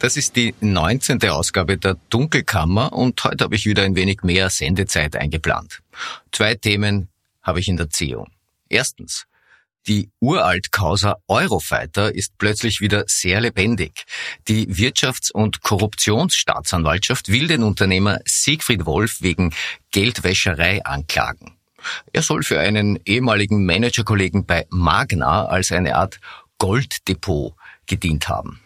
Das ist die 19. Ausgabe der Dunkelkammer und heute habe ich wieder ein wenig mehr Sendezeit eingeplant. Zwei Themen habe ich in der Ziehung. Erstens. Die Uralt-Causa Eurofighter ist plötzlich wieder sehr lebendig. Die Wirtschafts- und Korruptionsstaatsanwaltschaft will den Unternehmer Siegfried Wolf wegen Geldwäscherei anklagen. Er soll für einen ehemaligen Managerkollegen bei Magna als eine Art Golddepot gedient haben.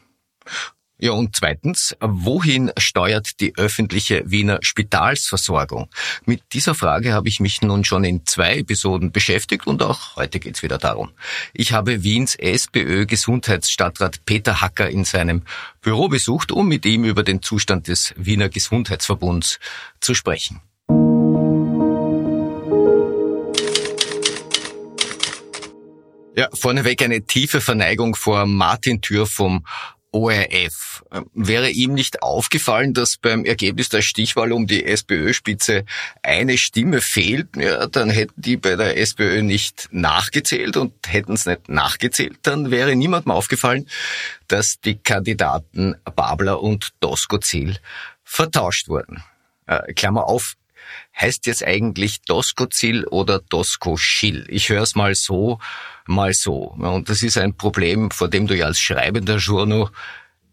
Ja, und zweitens, wohin steuert die öffentliche Wiener Spitalsversorgung? Mit dieser Frage habe ich mich nun schon in zwei Episoden beschäftigt und auch heute geht's wieder darum. Ich habe Wiens SPÖ-Gesundheitsstadtrat Peter Hacker in seinem Büro besucht, um mit ihm über den Zustand des Wiener Gesundheitsverbunds zu sprechen. Ja, vorneweg eine tiefe Verneigung vor Martin Thür vom ORF. Ähm, wäre ihm nicht aufgefallen, dass beim Ergebnis der Stichwahl um die SPÖ-Spitze eine Stimme fehlt, ja, dann hätten die bei der SPÖ nicht nachgezählt und hätten es nicht nachgezählt, dann wäre niemandem aufgefallen, dass die Kandidaten Babler und Doskozil vertauscht wurden. Äh, Klammer auf, heißt jetzt eigentlich Doskozil oder Doskoschil? Ich höre es mal so, mal so. Und das ist ein Problem, vor dem du ja als schreibender Journo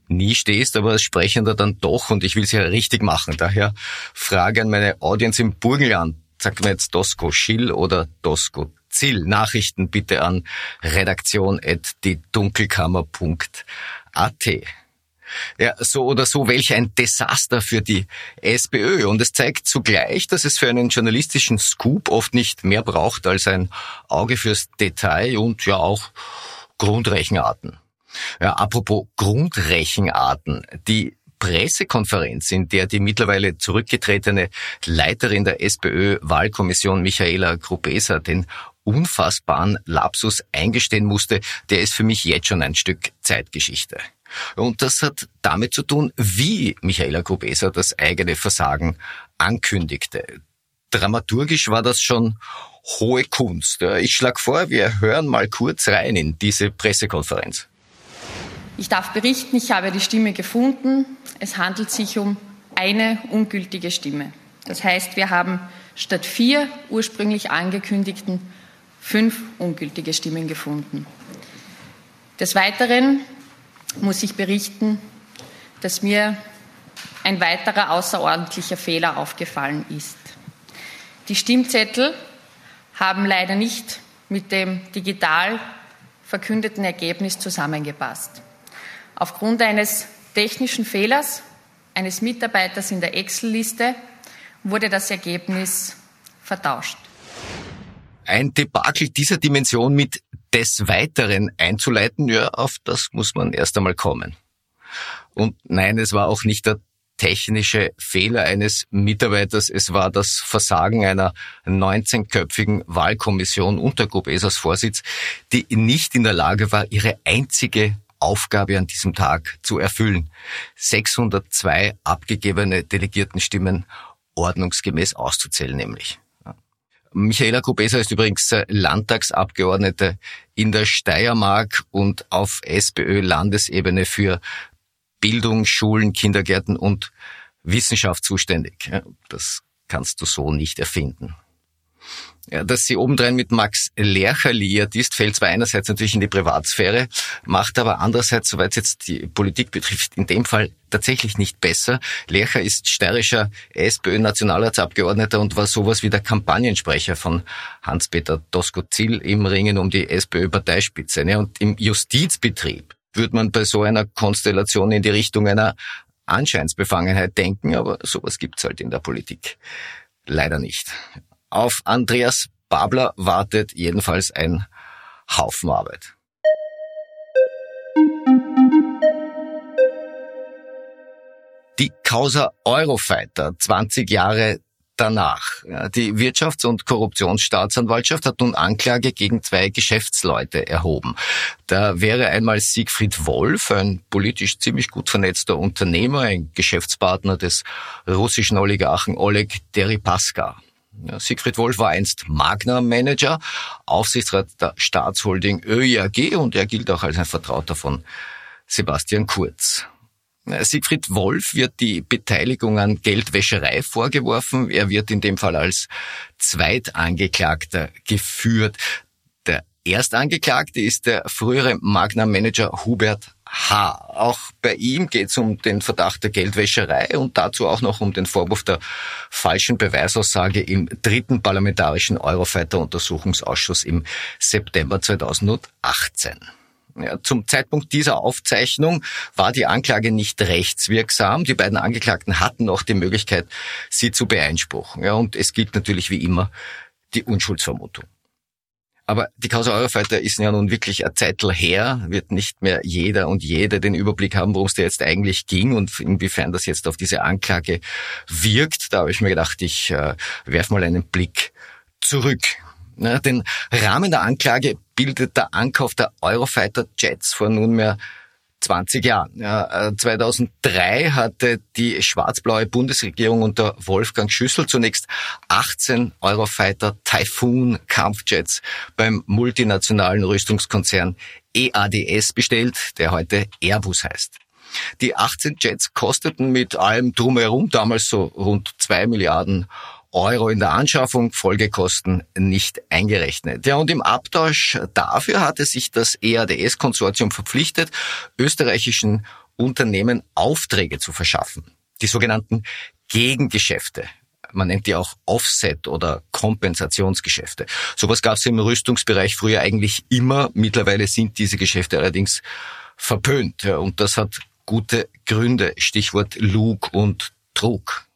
nie stehst, aber als Sprechender dann doch und ich will es ja richtig machen. Daher Frage an meine Audience im Burgenland. Sagt mir jetzt Dosko Schill oder Dosko Zill. Nachrichten bitte an redaktion.diedunkelkammer.at. Ja, so oder so, welch ein Desaster für die SPÖ. Und es zeigt zugleich, dass es für einen journalistischen Scoop oft nicht mehr braucht als ein Auge fürs Detail und ja auch Grundrechenarten. Ja, apropos Grundrechenarten. Die Pressekonferenz, in der die mittlerweile zurückgetretene Leiterin der SPÖ-Wahlkommission Michaela Grubesa den unfassbaren Lapsus eingestehen musste, der ist für mich jetzt schon ein Stück Zeitgeschichte. Und das hat damit zu tun, wie Michaela Grubesa das eigene Versagen ankündigte. Dramaturgisch war das schon hohe Kunst. Ich schlage vor, wir hören mal kurz rein in diese Pressekonferenz. Ich darf berichten, ich habe die Stimme gefunden. Es handelt sich um eine ungültige Stimme. Das heißt, wir haben statt vier ursprünglich angekündigten fünf ungültige Stimmen gefunden. Des Weiteren muss ich berichten, dass mir ein weiterer außerordentlicher Fehler aufgefallen ist. Die Stimmzettel haben leider nicht mit dem digital verkündeten Ergebnis zusammengepasst. Aufgrund eines technischen Fehlers eines Mitarbeiters in der Excel-Liste wurde das Ergebnis vertauscht. Ein Debakel dieser Dimension mit des Weiteren einzuleiten, ja, auf das muss man erst einmal kommen. Und nein, es war auch nicht der technische Fehler eines Mitarbeiters, es war das Versagen einer 19-köpfigen Wahlkommission unter Grubesers Vorsitz, die nicht in der Lage war, ihre einzige Aufgabe an diesem Tag zu erfüllen. 602 abgegebene Delegiertenstimmen ordnungsgemäß auszuzählen nämlich. Michaela Kubesa ist übrigens Landtagsabgeordnete in der Steiermark und auf SPÖ-Landesebene für Bildung, Schulen, Kindergärten und Wissenschaft zuständig. Das kannst du so nicht erfinden. Dass sie obendrein mit Max Lercher liiert ist, fällt zwar einerseits natürlich in die Privatsphäre, macht aber andererseits, soweit es jetzt die Politik betrifft, in dem Fall tatsächlich nicht besser. Lercher ist steirischer SPÖ-Nationalratsabgeordneter und war sowas wie der Kampagnensprecher von Hans-Peter Doskozil im Ringen um die SPÖ-Parteispitze. Ne? Und im Justizbetrieb würde man bei so einer Konstellation in die Richtung einer Anscheinsbefangenheit denken, aber sowas gibt's halt in der Politik leider nicht. Auf Andreas Babler wartet jedenfalls ein Haufen Arbeit. Die Causa Eurofighter 20 Jahre danach. Die Wirtschafts- und Korruptionsstaatsanwaltschaft hat nun Anklage gegen zwei Geschäftsleute erhoben. Da wäre einmal Siegfried Wolf, ein politisch ziemlich gut vernetzter Unternehmer, ein Geschäftspartner des russischen Oligarchen Oleg Deripaska. Siegfried Wolf war einst Magna-Manager, Aufsichtsrat der Staatsholding ÖIAG und er gilt auch als ein Vertrauter von Sebastian Kurz. Siegfried Wolf wird die Beteiligung an Geldwäscherei vorgeworfen. Er wird in dem Fall als Zweitangeklagter geführt. Der Erstangeklagte ist der frühere Magna-Manager Hubert H. Auch bei ihm geht es um den Verdacht der Geldwäscherei und dazu auch noch um den Vorwurf der falschen Beweisaussage im dritten parlamentarischen Eurofighter-Untersuchungsausschuss im September 2018. Ja, zum Zeitpunkt dieser Aufzeichnung war die Anklage nicht rechtswirksam. Die beiden Angeklagten hatten noch die Möglichkeit, sie zu beeinspruchen. Ja, und es gilt natürlich wie immer die Unschuldsvermutung. Aber die Causa Eurofighter ist ja nun wirklich ein Zeitl her, wird nicht mehr jeder und jede den Überblick haben, worum es da jetzt eigentlich ging und inwiefern das jetzt auf diese Anklage wirkt. Da habe ich mir gedacht, ich äh, werf mal einen Blick zurück. Ja, den Rahmen der Anklage bildet der Ankauf der Eurofighter Jets vor nunmehr 20 Jahren. Ja, 2003 äh, hatte die schwarz-blaue Bundesregierung unter Wolfgang Schüssel zunächst 18 Eurofighter Typhoon Kampfjets beim multinationalen Rüstungskonzern EADS bestellt, der heute Airbus heißt. Die 18 Jets kosteten mit allem drumherum damals so rund 2 Milliarden Euro in der Anschaffung, Folgekosten nicht eingerechnet. Ja, und im Abtausch dafür hatte sich das EADS-Konsortium verpflichtet, österreichischen Unternehmen Aufträge zu verschaffen. Die sogenannten Gegengeschäfte. Man nennt die auch Offset oder Kompensationsgeschäfte. Sowas gab es im Rüstungsbereich früher eigentlich immer. Mittlerweile sind diese Geschäfte allerdings verpönt. Und das hat gute Gründe. Stichwort Lug und Trug.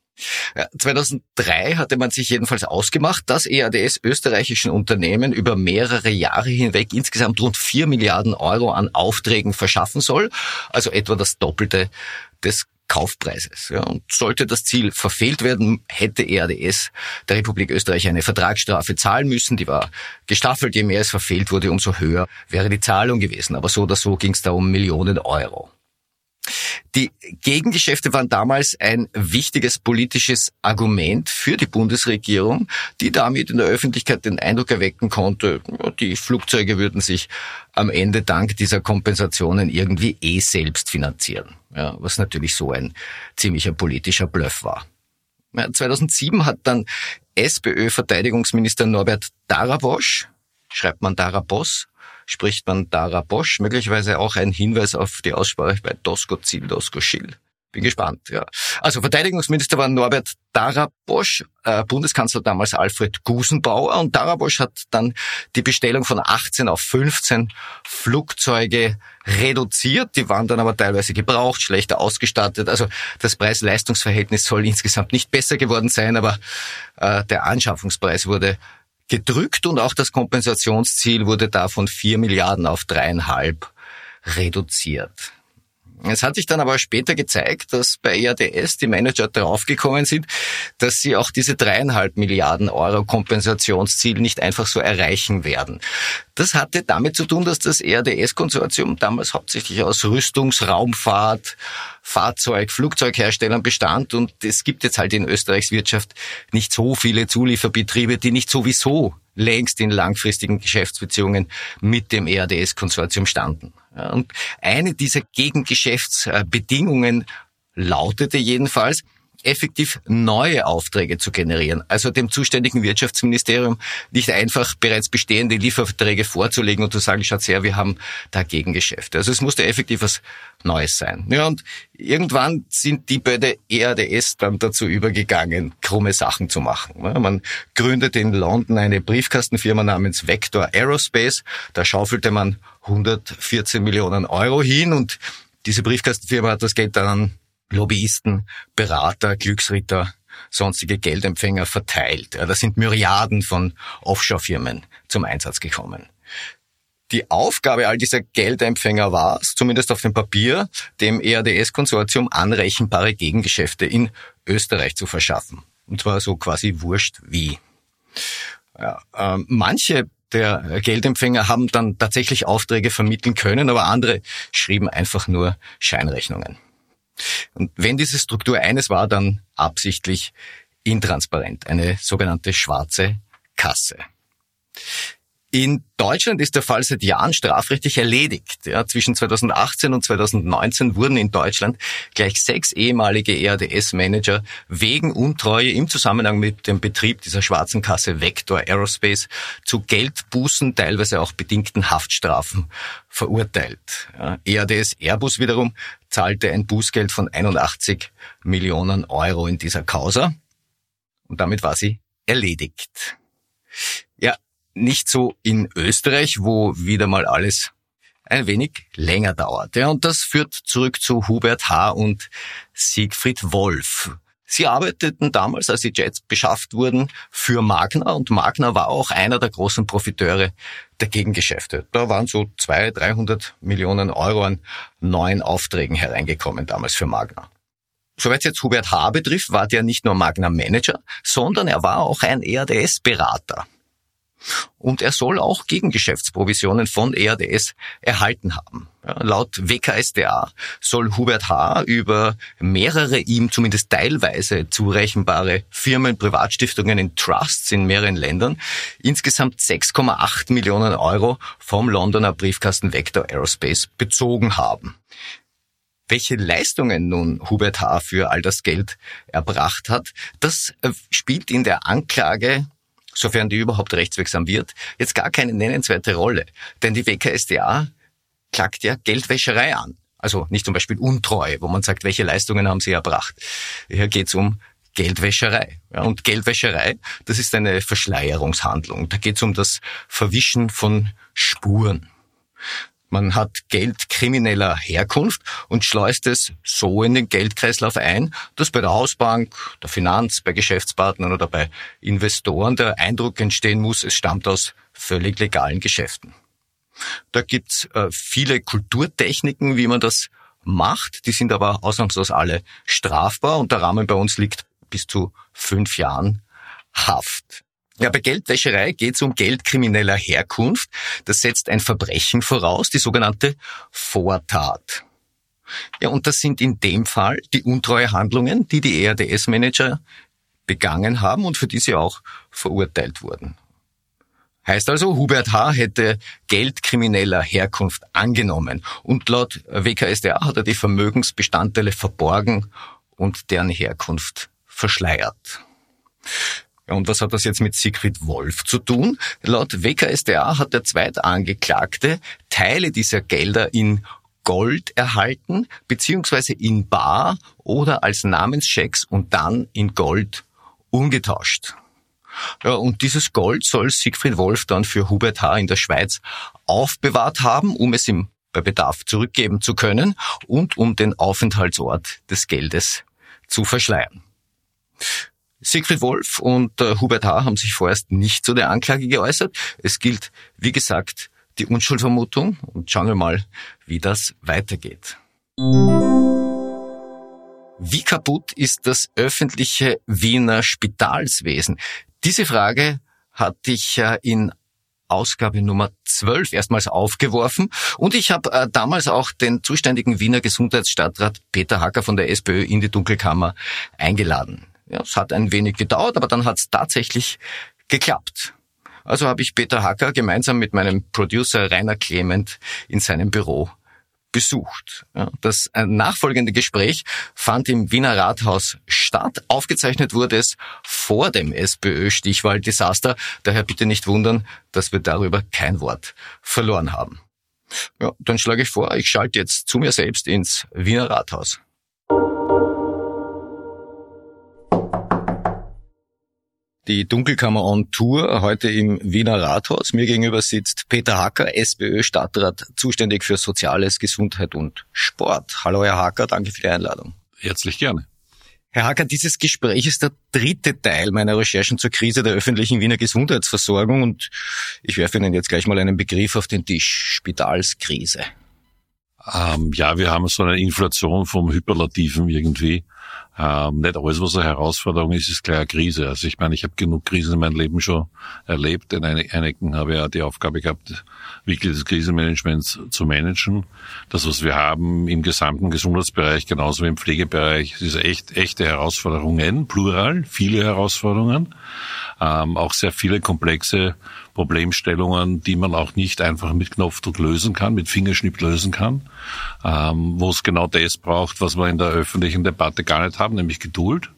2003 hatte man sich jedenfalls ausgemacht, dass EADS österreichischen Unternehmen über mehrere Jahre hinweg insgesamt rund 4 Milliarden Euro an Aufträgen verschaffen soll, also etwa das Doppelte des Kaufpreises. Ja, und sollte das Ziel verfehlt werden, hätte EADS der Republik Österreich eine Vertragsstrafe zahlen müssen. Die war gestaffelt. Je mehr es verfehlt wurde, umso höher wäre die Zahlung gewesen. Aber so oder so ging es da um Millionen Euro. Die Gegengeschäfte waren damals ein wichtiges politisches Argument für die Bundesregierung, die damit in der Öffentlichkeit den Eindruck erwecken konnte, die Flugzeuge würden sich am Ende dank dieser Kompensationen irgendwie eh selbst finanzieren, ja, was natürlich so ein ziemlicher politischer Bluff war. 2007 hat dann SPÖ-Verteidigungsminister Norbert Darabosch, schreibt man Darabos, spricht man Dara Bosch, möglicherweise auch ein Hinweis auf die Aussprache bei Dosko Ziel, Dosko Schill. Bin gespannt, ja. Also Verteidigungsminister war Norbert Darabosch, äh, Bundeskanzler damals Alfred Gusenbauer und Darabosch hat dann die Bestellung von 18 auf 15 Flugzeuge reduziert. Die waren dann aber teilweise gebraucht, schlechter ausgestattet. Also das Preis-Leistungs-Verhältnis soll insgesamt nicht besser geworden sein, aber äh, der Anschaffungspreis wurde gedrückt und auch das Kompensationsziel wurde da von vier Milliarden auf dreieinhalb reduziert. Es hat sich dann aber später gezeigt, dass bei EADS die Manager draufgekommen sind, dass sie auch diese dreieinhalb Milliarden Euro Kompensationsziel nicht einfach so erreichen werden. Das hatte damit zu tun, dass das EADS-Konsortium damals hauptsächlich aus Rüstungsraumfahrt, Fahrzeug, Flugzeugherstellern bestand und es gibt jetzt halt in Österreichs Wirtschaft nicht so viele Zulieferbetriebe, die nicht sowieso längst in langfristigen Geschäftsbeziehungen mit dem EADS-Konsortium standen. Und eine dieser Gegengeschäftsbedingungen lautete jedenfalls, effektiv neue Aufträge zu generieren. Also dem zuständigen Wirtschaftsministerium nicht einfach bereits bestehende Lieferverträge vorzulegen und zu sagen, schaut her, wir haben dagegen Geschäfte. Also es musste effektiv was Neues sein. Ja, und irgendwann sind die bei der EADS dann dazu übergegangen, krumme Sachen zu machen. Man gründete in London eine Briefkastenfirma namens Vector Aerospace. Da schaufelte man 114 Millionen Euro hin und diese Briefkastenfirma hat das Geld dann an Lobbyisten, Berater, Glücksritter, sonstige Geldempfänger verteilt. Da sind Myriaden von Offshore-Firmen zum Einsatz gekommen. Die Aufgabe all dieser Geldempfänger war es, zumindest auf dem Papier, dem EADS-Konsortium anrechenbare Gegengeschäfte in Österreich zu verschaffen. Und zwar so quasi wurscht wie. Ja, äh, manche der Geldempfänger haben dann tatsächlich Aufträge vermitteln können, aber andere schrieben einfach nur Scheinrechnungen. Und wenn diese Struktur eines war, dann absichtlich intransparent, eine sogenannte schwarze Kasse. In Deutschland ist der Fall seit Jahren strafrechtlich erledigt. Ja, zwischen 2018 und 2019 wurden in Deutschland gleich sechs ehemalige EADS-Manager wegen Untreue im Zusammenhang mit dem Betrieb dieser schwarzen Kasse Vector Aerospace zu Geldbußen, teilweise auch bedingten Haftstrafen verurteilt. Ja, EADS Airbus wiederum zahlte ein Bußgeld von 81 Millionen Euro in dieser Causa. Und damit war sie erledigt. Nicht so in Österreich, wo wieder mal alles ein wenig länger dauert. Ja, und das führt zurück zu Hubert H. und Siegfried Wolf. Sie arbeiteten damals, als die Jets beschafft wurden, für Magna und Magna war auch einer der großen Profiteure der Gegengeschäfte. Da waren so 200, 300 Millionen Euro an neuen Aufträgen hereingekommen damals für Magna. Soweit jetzt Hubert H. betrifft, war der nicht nur Magna Manager, sondern er war auch ein ERDS-Berater. Und er soll auch Gegengeschäftsprovisionen von ERDS erhalten haben. Ja, laut WKSDA soll Hubert H. über mehrere ihm zumindest teilweise zurechenbare Firmen, Privatstiftungen in Trusts in mehreren Ländern insgesamt 6,8 Millionen Euro vom Londoner Briefkasten Vector Aerospace bezogen haben. Welche Leistungen nun Hubert H. für all das Geld erbracht hat, das spielt in der Anklage sofern die überhaupt rechtswirksam wird, jetzt gar keine nennenswerte Rolle. Denn die WKSDA klagt ja Geldwäscherei an. Also nicht zum Beispiel Untreue, wo man sagt, welche Leistungen haben sie erbracht. Hier geht's um Geldwäscherei. Ja, und Geldwäscherei, das ist eine Verschleierungshandlung. Da geht's um das Verwischen von Spuren. Man hat Geld krimineller Herkunft und schleust es so in den Geldkreislauf ein, dass bei der Hausbank, der Finanz, bei Geschäftspartnern oder bei Investoren der Eindruck entstehen muss, es stammt aus völlig legalen Geschäften. Da gibt's äh, viele Kulturtechniken, wie man das macht. Die sind aber ausnahmslos alle strafbar und der Rahmen bei uns liegt bis zu fünf Jahren Haft. Ja, bei Geldwäscherei geht es um Geld krimineller Herkunft. Das setzt ein Verbrechen voraus, die sogenannte Vortat. Ja, und das sind in dem Fall die Untreuehandlungen, die die ERDS-Manager begangen haben und für die sie auch verurteilt wurden. Heißt also, Hubert H. hätte Geld krimineller Herkunft angenommen und laut WKSDA hat er die Vermögensbestandteile verborgen und deren Herkunft verschleiert. Und was hat das jetzt mit Siegfried Wolf zu tun? Laut WKSDA hat der Zweitangeklagte Teile dieser Gelder in Gold erhalten, beziehungsweise in Bar oder als Namenschecks und dann in Gold umgetauscht. Ja, und dieses Gold soll Siegfried Wolf dann für Hubert H. in der Schweiz aufbewahrt haben, um es ihm bei Bedarf zurückgeben zu können und um den Aufenthaltsort des Geldes zu verschleiern. Siegfried Wolf und äh, Hubert H. haben sich vorerst nicht zu der Anklage geäußert. Es gilt, wie gesagt, die Unschuldvermutung und schauen wir mal, wie das weitergeht. Wie kaputt ist das öffentliche Wiener Spitalswesen? Diese Frage hatte ich in Ausgabe Nummer 12 erstmals aufgeworfen und ich habe äh, damals auch den zuständigen Wiener Gesundheitsstadtrat Peter Hacker von der SPÖ in die Dunkelkammer eingeladen. Ja, es hat ein wenig gedauert, aber dann hat es tatsächlich geklappt. Also habe ich Peter Hacker gemeinsam mit meinem Producer Rainer Clement in seinem Büro besucht. Das äh, nachfolgende Gespräch fand im Wiener Rathaus statt. Aufgezeichnet wurde es vor dem SPÖ-Stichwahl-Desaster. Daher bitte nicht wundern, dass wir darüber kein Wort verloren haben. Ja, dann schlage ich vor, ich schalte jetzt zu mir selbst ins Wiener Rathaus. Die Dunkelkammer on Tour heute im Wiener Rathaus. Mir gegenüber sitzt Peter Hacker, SPÖ-Stadtrat, zuständig für Soziales, Gesundheit und Sport. Hallo Herr Hacker, danke für die Einladung. Herzlich gerne. Herr Hacker, dieses Gespräch ist der dritte Teil meiner Recherchen zur Krise der öffentlichen Wiener Gesundheitsversorgung und ich werfe Ihnen jetzt gleich mal einen Begriff auf den Tisch. Spitalskrise. Ähm, ja, wir haben so eine Inflation vom Hyperlativen irgendwie. Ähm, nicht alles, was eine Herausforderung ist, ist gleich eine Krise. Also ich meine, ich habe genug Krisen in meinem Leben schon erlebt. In einigen habe ich ja die Aufgabe gehabt, wirklich das Krisenmanagement zu managen. Das, was wir haben im gesamten Gesundheitsbereich, genauso wie im Pflegebereich, ist echt echte Herausforderungen, plural, viele Herausforderungen ähm, auch sehr viele komplexe Problemstellungen, die man auch nicht einfach mit Knopfdruck lösen kann, mit Fingerschnipp lösen kann, ähm, wo es genau das braucht, was wir in der öffentlichen Debatte gar nicht haben, nämlich Geduld.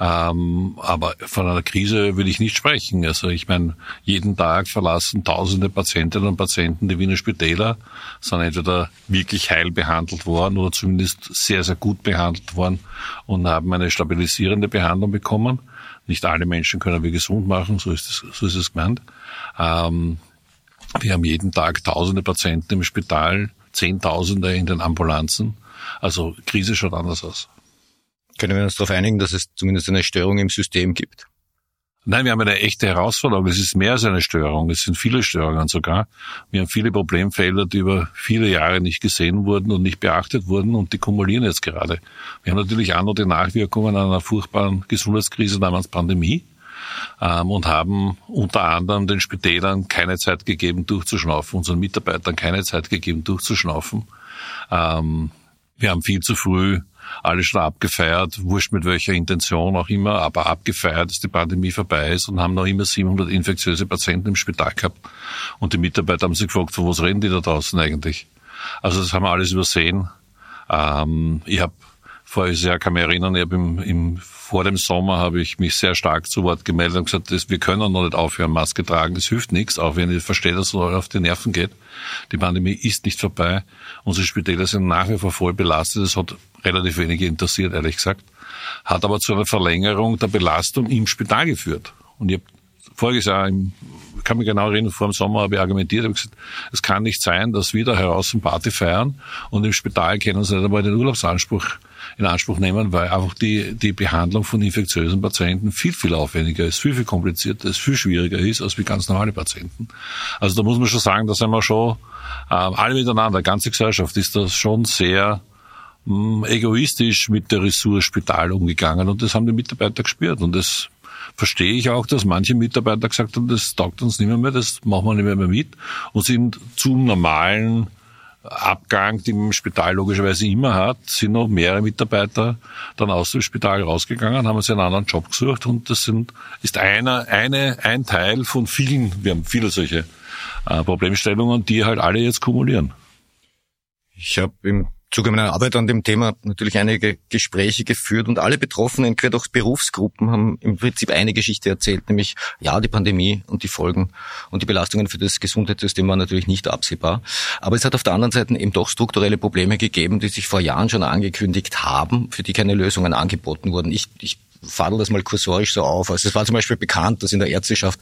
Ähm, aber von einer Krise will ich nicht sprechen. Also ich meine, jeden Tag verlassen tausende Patientinnen und Patienten die Wiener Spitäler, sind entweder wirklich heil behandelt worden oder zumindest sehr, sehr gut behandelt worden und haben eine stabilisierende Behandlung bekommen. Nicht alle Menschen können wir gesund machen, so ist es, so ist es gemeint. Ähm, wir haben jeden Tag tausende Patienten im Spital, Zehntausende in den Ambulanzen. Also Krise schaut anders aus. Können wir uns darauf einigen, dass es zumindest eine Störung im System gibt? Nein, wir haben eine echte Herausforderung. Es ist mehr als eine Störung. Es sind viele Störungen sogar. Wir haben viele Problemfelder, die über viele Jahre nicht gesehen wurden und nicht beachtet wurden und die kumulieren jetzt gerade. Wir haben natürlich auch noch die Nachwirkungen einer furchtbaren Gesundheitskrise namens Pandemie ähm, und haben unter anderem den Spitälern keine Zeit gegeben, durchzuschnaufen, unseren Mitarbeitern keine Zeit gegeben, durchzuschnaufen. Ähm, wir haben viel zu früh alles schon abgefeiert, wurscht mit welcher Intention auch immer, aber abgefeiert, dass die Pandemie vorbei ist und haben noch immer 700 infektiöse Patienten im Spital gehabt. Und die Mitarbeiter haben sich gefragt, von was reden die da draußen eigentlich? Also das haben wir alles übersehen. Ähm, ich habe voriges Jahr kann mich erinnern, ich habe im, im, vor dem Sommer habe ich mich sehr stark zu Wort gemeldet und gesagt, dass wir können noch nicht aufhören, Maske tragen, das hilft nichts, auch wenn ich verstehe, dass es auf die Nerven geht. Die Pandemie ist nicht vorbei. Unsere Spitäler sind nach wie vor voll belastet. Das hat relativ wenige interessiert, ehrlich gesagt. Hat aber zu einer Verlängerung der Belastung im Spital geführt. Und ich habe voriges Jahr, im, kann mich genau erinnern, vor dem Sommer habe ich argumentiert, habe gesagt, es kann nicht sein, dass wir da heraus Party feiern und im Spital können sie nicht einmal den Urlaubsanspruch in Anspruch nehmen, weil einfach die, die Behandlung von infektiösen Patienten viel, viel aufwendiger ist, viel, viel komplizierter ist, viel schwieriger ist als wie ganz normale Patienten. Also da muss man schon sagen, da sind wir schon äh, alle miteinander, ganze Gesellschaft ist das schon sehr mh, hm, egoistisch mit der Ressource Spital umgegangen und das haben die Mitarbeiter gespürt und das verstehe ich auch, dass manche Mitarbeiter gesagt haben, das taugt uns nicht mehr, mehr das machen wir nicht mehr, mehr mit und sind zum normalen Abgang, die man im Spital logischerweise immer hat, sind noch mehrere Mitarbeiter dann aus dem Spital rausgegangen, haben sich einen anderen Job gesucht und das sind, ist einer, eine, ein Teil von vielen, wir haben viele solche äh, Problemstellungen, die halt alle jetzt kumulieren. Ich habe im Zuge meiner Arbeit an dem Thema natürlich einige Gespräche geführt und alle Betroffenen, quer durch Berufsgruppen, haben im Prinzip eine Geschichte erzählt, nämlich ja, die Pandemie und die Folgen und die Belastungen für das Gesundheitssystem waren natürlich nicht absehbar. Aber es hat auf der anderen Seite eben doch strukturelle Probleme gegeben, die sich vor Jahren schon angekündigt haben, für die keine Lösungen angeboten wurden. Ich, ich fadel das mal kursorisch so auf. Also es war zum Beispiel bekannt, dass in der Ärzteschaft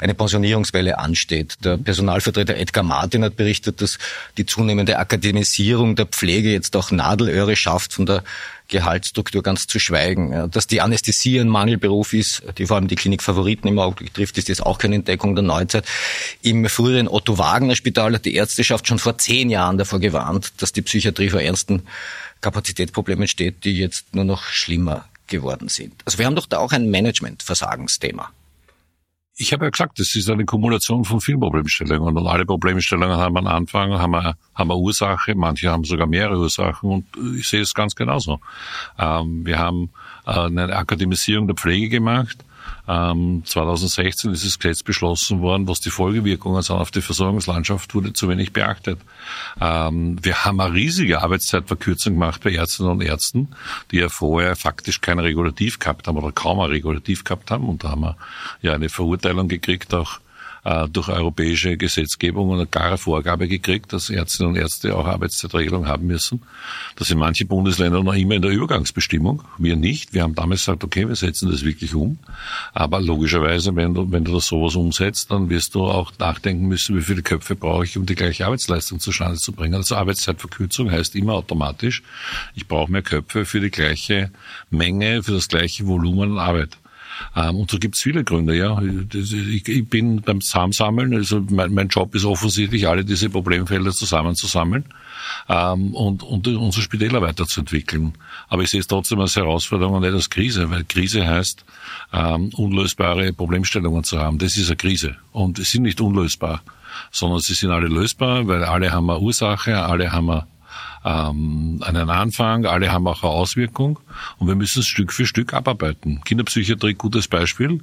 eine Pensionierungswelle ansteht. Der Personalvertreter Edgar Martin hat berichtet, dass die zunehmende Akademisierung der Pflege jetzt auch Nadelöhre schafft von der Gehaltsstruktur ganz zu schweigen. Dass die Anästhesie ein Mangelberuf ist, die vor allem die Klinikfavoriten im Augenblick trifft, ist jetzt auch keine Entdeckung der Neuzeit. Im früheren Otto-Wagner-Spital hat die Ärzteschaft schon vor zehn Jahren davor gewarnt, dass die Psychiatrie vor ernsten Kapazitätsproblemen steht, die jetzt nur noch schlimmer geworden sind. Also wir haben doch da auch ein Management-Versagensthema. Ich habe ja gesagt, das ist eine Kumulation von vielen Problemstellungen und alle Problemstellungen haben einen Anfang, haben eine, haben eine Ursache, manche haben sogar mehrere Ursachen und ich sehe es ganz genauso. Ähm, wir haben äh, eine Akademisierung der Pflege gemacht, ähm, 2016 ist das Gesetz beschlossen worden, was die Folgewirkungen sind auf die Versorgungslandschaft, wurde zu wenig beachtet. Ähm, wir haben eine riesige Arbeitszeitverkürzung gemacht bei Ärztinnen und Ärzten, die ja vorher faktisch kein Regulativ gehabt haben oder kaum ein Regulativ gehabt haben. Und da haben wir ja eine Verurteilung gekriegt, auch äh, durch europäische Gesetzgebung eine klare Vorgabe gekriegt, dass Ärztinnen und Ärzte auch Arbeitszeitregelung haben müssen. Das sind manche Bundesländer noch immer in der Übergangsbestimmung. Wir nicht. Wir haben damals gesagt, okay, wir setzen das wirklich um. Aber logischerweise, wenn du, wenn du das sowas umsetzt, dann wirst du auch nachdenken müssen, wie viele Köpfe brauche ich, um die gleiche Arbeitsleistung zustande zu bringen. Also Arbeitszeitverkürzung heißt immer automatisch, ich brauche mehr Köpfe für die gleiche Menge, für das gleiche Volumen an Arbeit. Ähm, und so gibt's viele Gründe, ja. Ich, ich bin beim Zusammensammeln, also mein, mein, Job ist offensichtlich, alle diese Problemfelder zusammenzusammeln ähm, und, und unsere Spitäler weiterzuentwickeln. Aber ich sehe es trotzdem als Herausforderung und nicht als Krise, weil Krise heißt, ähm, unlösbare Problemstellungen zu haben. Das ist eine Krise. Und sie sind nicht unlösbar, sondern sie sind alle lösbar, weil alle haben eine Ursache, alle haben eine ähm, einen Anfang, alle haben auch eine Auswirkung und wir müssen es Stück für Stück abarbeiten. Kinderpsychiatrie, gutes Beispiel.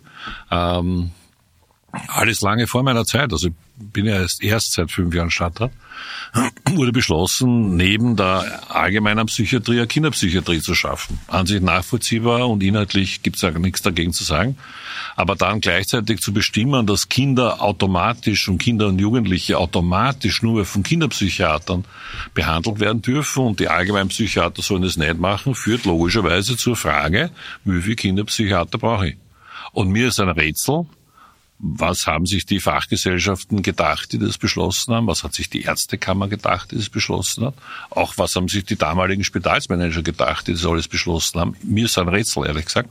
Ähm, alles lange vor meiner Zeit, also bin ja erst, erst seit fünf Jahren Stadtrat, wurde beschlossen, neben der allgemeinen Psychiatrie eine Kinderpsychiatrie zu schaffen. An sich nachvollziehbar und inhaltlich gibt es ja nichts dagegen zu sagen. Aber dann gleichzeitig zu bestimmen, dass Kinder automatisch und Kinder und Jugendliche automatisch nur von Kinderpsychiatern behandelt werden dürfen und die allgemeinen Psychiater sollen es nicht machen, führt logischerweise zur Frage, wie viele Kinderpsychiater brauche ich? Und mir ist ein Rätsel, was haben sich die Fachgesellschaften gedacht, die das beschlossen haben? Was hat sich die Ärztekammer gedacht, die das beschlossen hat? Auch was haben sich die damaligen Spitalsmanager gedacht, die das alles beschlossen haben? Mir ist ein Rätsel, ehrlich gesagt.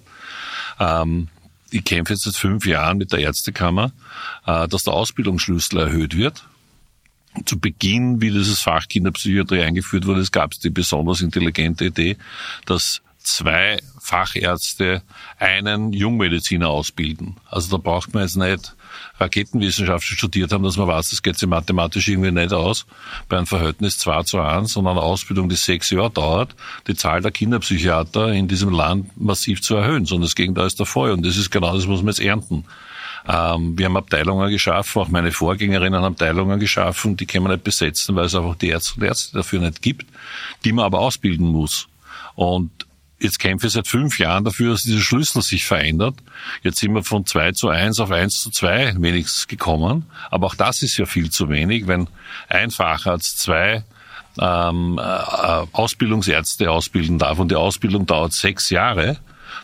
Ähm, ich kämpfe jetzt seit fünf Jahren mit der Ärztekammer, äh, dass der Ausbildungsschlüssel erhöht wird. Zu Beginn, wie dieses Fach Kinderpsychiatrie eingeführt wurde, gab es die besonders intelligente Idee, dass zwei Fachärzte einen Jungmediziner ausbilden. Also da braucht man jetzt nicht Raketenwissenschaft studiert haben, dass man weiß, das geht sich mathematisch irgendwie nicht aus, bei einem Verhältnis 2 zu 1, sondern eine Ausbildung, die sechs Jahre dauert, die Zahl der Kinderpsychiater in diesem Land massiv zu erhöhen, sondern das Gegenteil ist der Fall. Und das ist genau das, was wir jetzt ernten. Ähm, wir haben Abteilungen geschaffen, auch meine Vorgängerinnen haben Abteilungen geschaffen, die können wir nicht besetzen, weil es einfach die Ärzte und Ärzte dafür nicht gibt, die man aber ausbilden muss. Und Jetzt kämpfe ich seit fünf Jahren dafür, dass dieser Schlüssel sich verändert. Jetzt sind wir von zwei zu eins auf eins zu zwei wenigstens gekommen. Aber auch das ist ja viel zu wenig, wenn ein Facharzt zwei ähm, äh, Ausbildungsärzte ausbilden darf und die Ausbildung dauert sechs Jahre,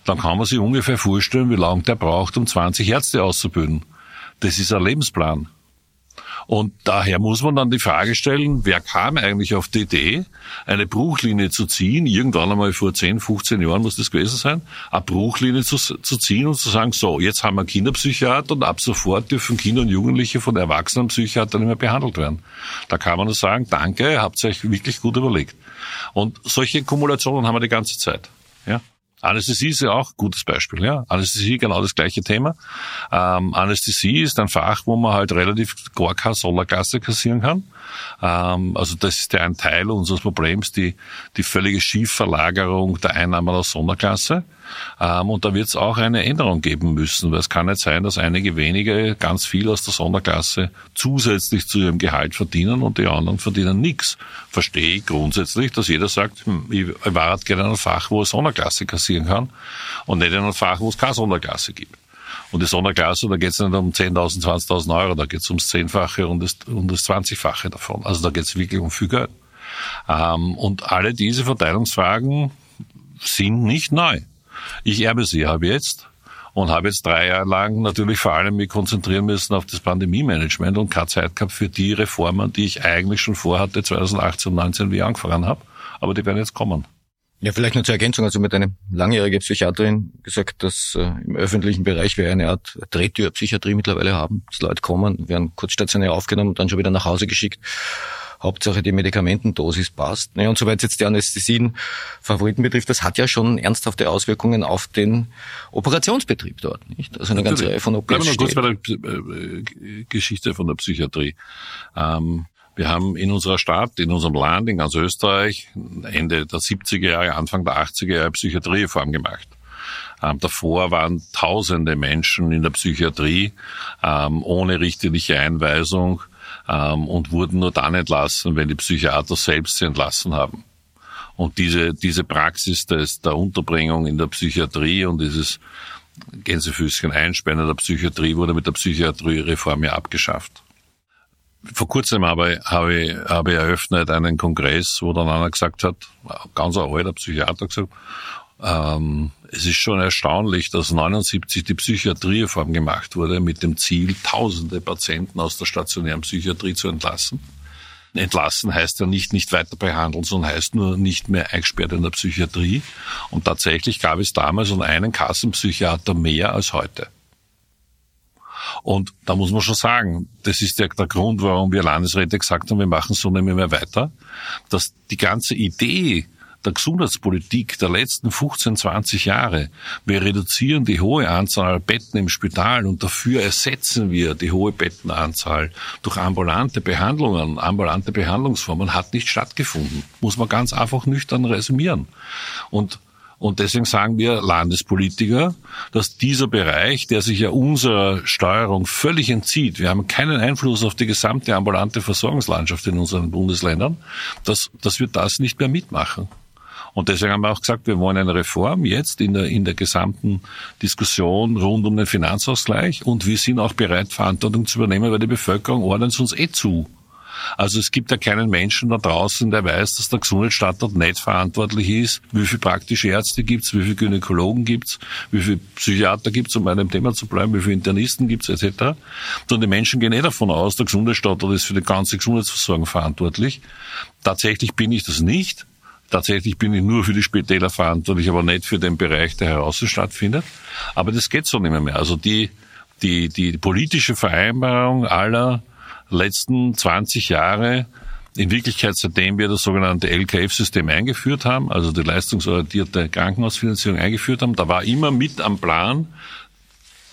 dann kann man sich ungefähr vorstellen, wie lange der braucht, um 20 Ärzte auszubilden. Das ist ein Lebensplan. Und daher muss man dann die Frage stellen, wer kam eigentlich auf die Idee, eine Bruchlinie zu ziehen, irgendwann einmal vor 10, 15 Jahren muss das gewesen sein, eine Bruchlinie zu, zu ziehen und zu sagen, so, jetzt haben wir Kinderpsychiater und ab sofort dürfen Kinder und Jugendliche von Erwachsenenpsychiatern nicht mehr behandelt werden. Da kann man nur sagen, danke, habt euch wirklich gut überlegt. Und solche Kumulationen haben wir die ganze Zeit. Ja. Anästhesie ist ja auch ein gutes Beispiel. Ja? Anästhesie genau das gleiche Thema. Ähm, Anästhesie ist ein Fach, wo man halt relativ gar keine Solargasse kassieren kann. Ähm, also das ist ja ein Teil unseres Problems, die, die völlige Schiefverlagerung der Einnahmen aus Sonderklasse. Ähm, und da wird es auch eine Änderung geben müssen, weil es kann nicht sein, dass einige wenige ganz viel aus der Sonderklasse zusätzlich zu ihrem Gehalt verdienen und die anderen verdienen nichts. Verstehe ich grundsätzlich, dass jeder sagt, hm, ich war halt gerne in einem Fach, wo es Sonderklasse kassieren kann und nicht in einem Fach, wo es keine Sonderklasse gibt. Und die Sonderklasse, da geht es nicht um 10.000, 20.000 Euro, da geht es ums Zehnfache und das, um das Zwanzigfache davon. Also da geht es wirklich um viel Geld. Ähm, und alle diese Verteilungsfragen sind nicht neu. Ich erbe sie, habe jetzt und habe jetzt drei Jahre lang natürlich vor allem mich konzentrieren müssen auf das Pandemie-Management und keine Zeit gehabt für die Reformen, die ich eigentlich schon vorhatte 2018 und 2019, wie ich angefangen habe. Aber die werden jetzt kommen. Ja, vielleicht nur zur Ergänzung. Also mit einer langjährige Psychiaterin gesagt, dass äh, im öffentlichen Bereich wir eine Art Drehtürpsychiatrie mittlerweile haben. Dass Leute kommen, werden kurz stationär aufgenommen und dann schon wieder nach Hause geschickt. Hauptsache die Medikamentendosis passt. Naja, und soweit jetzt die Anästhesien Favoriten betrifft, das hat ja schon ernsthafte Auswirkungen auf den Operationsbetrieb dort. Nicht? Also eine ganze Reihe von OPs Bleiben wir noch kurz bei der äh, Geschichte von der Psychiatrie. Ähm, wir haben in unserer Stadt, in unserem Land, in ganz Österreich Ende der 70er Jahre, Anfang der 80er Jahre Psychiatriereform gemacht. Ähm, davor waren tausende Menschen in der Psychiatrie ähm, ohne richterliche Einweisung ähm, und wurden nur dann entlassen, wenn die Psychiater selbst sie entlassen haben. Und diese, diese Praxis des, der Unterbringung in der Psychiatrie und dieses Gänsefüßchen Einsperren in der Psychiatrie wurde mit der Psychiatriereform ja abgeschafft. Vor kurzem habe, habe, ich, habe ich eröffnet einen Kongress, wo dann einer gesagt hat, ganz ein alter Psychiater gesagt, ähm, es ist schon erstaunlich, dass 79 die Psychiatriereform gemacht wurde mit dem Ziel, tausende Patienten aus der stationären Psychiatrie zu entlassen. Entlassen heißt ja nicht nicht weiter behandeln, sondern heißt nur nicht mehr eingesperrt in der Psychiatrie. Und tatsächlich gab es damals um einen Kassenpsychiater mehr als heute. Und da muss man schon sagen, das ist ja der Grund, warum wir Landesräte gesagt haben, wir machen so nicht mehr weiter, dass die ganze Idee der Gesundheitspolitik der letzten 15, 20 Jahre. Wir reduzieren die hohe Anzahl Betten im Spital und dafür ersetzen wir die hohe Bettenanzahl durch ambulante Behandlungen, ambulante Behandlungsformen hat nicht stattgefunden. Muss man ganz einfach nüchtern resümieren. Und und deswegen sagen wir Landespolitiker, dass dieser Bereich, der sich ja unserer Steuerung völlig entzieht, wir haben keinen Einfluss auf die gesamte ambulante Versorgungslandschaft in unseren Bundesländern, dass, dass wir das nicht mehr mitmachen. Und deswegen haben wir auch gesagt, wir wollen eine Reform jetzt in der, in der gesamten Diskussion rund um den Finanzausgleich und wir sind auch bereit, Verantwortung zu übernehmen, weil die Bevölkerung ordnet uns eh zu. Also es gibt ja keinen Menschen da draußen, der weiß, dass der Gesundheitsstandort nicht verantwortlich ist. Wie viele praktische Ärzte gibt's, wie viele Gynäkologen gibt's, wie viele Psychiater gibt's, um bei einem Thema zu bleiben, wie viele Internisten gibt's etc. Und die Menschen gehen eh davon aus, der Gesundheitsstandort ist für die ganze Gesundheitsversorgung verantwortlich. Tatsächlich bin ich das nicht. Tatsächlich bin ich nur für die Spitäler verantwortlich, aber nicht für den Bereich, der heraus stattfindet. Aber das geht so nicht mehr. mehr. Also die, die, die politische Vereinbarung aller letzten 20 Jahre, in Wirklichkeit seitdem wir das sogenannte LKF-System eingeführt haben, also die leistungsorientierte Krankenhausfinanzierung eingeführt haben, da war immer mit am Plan,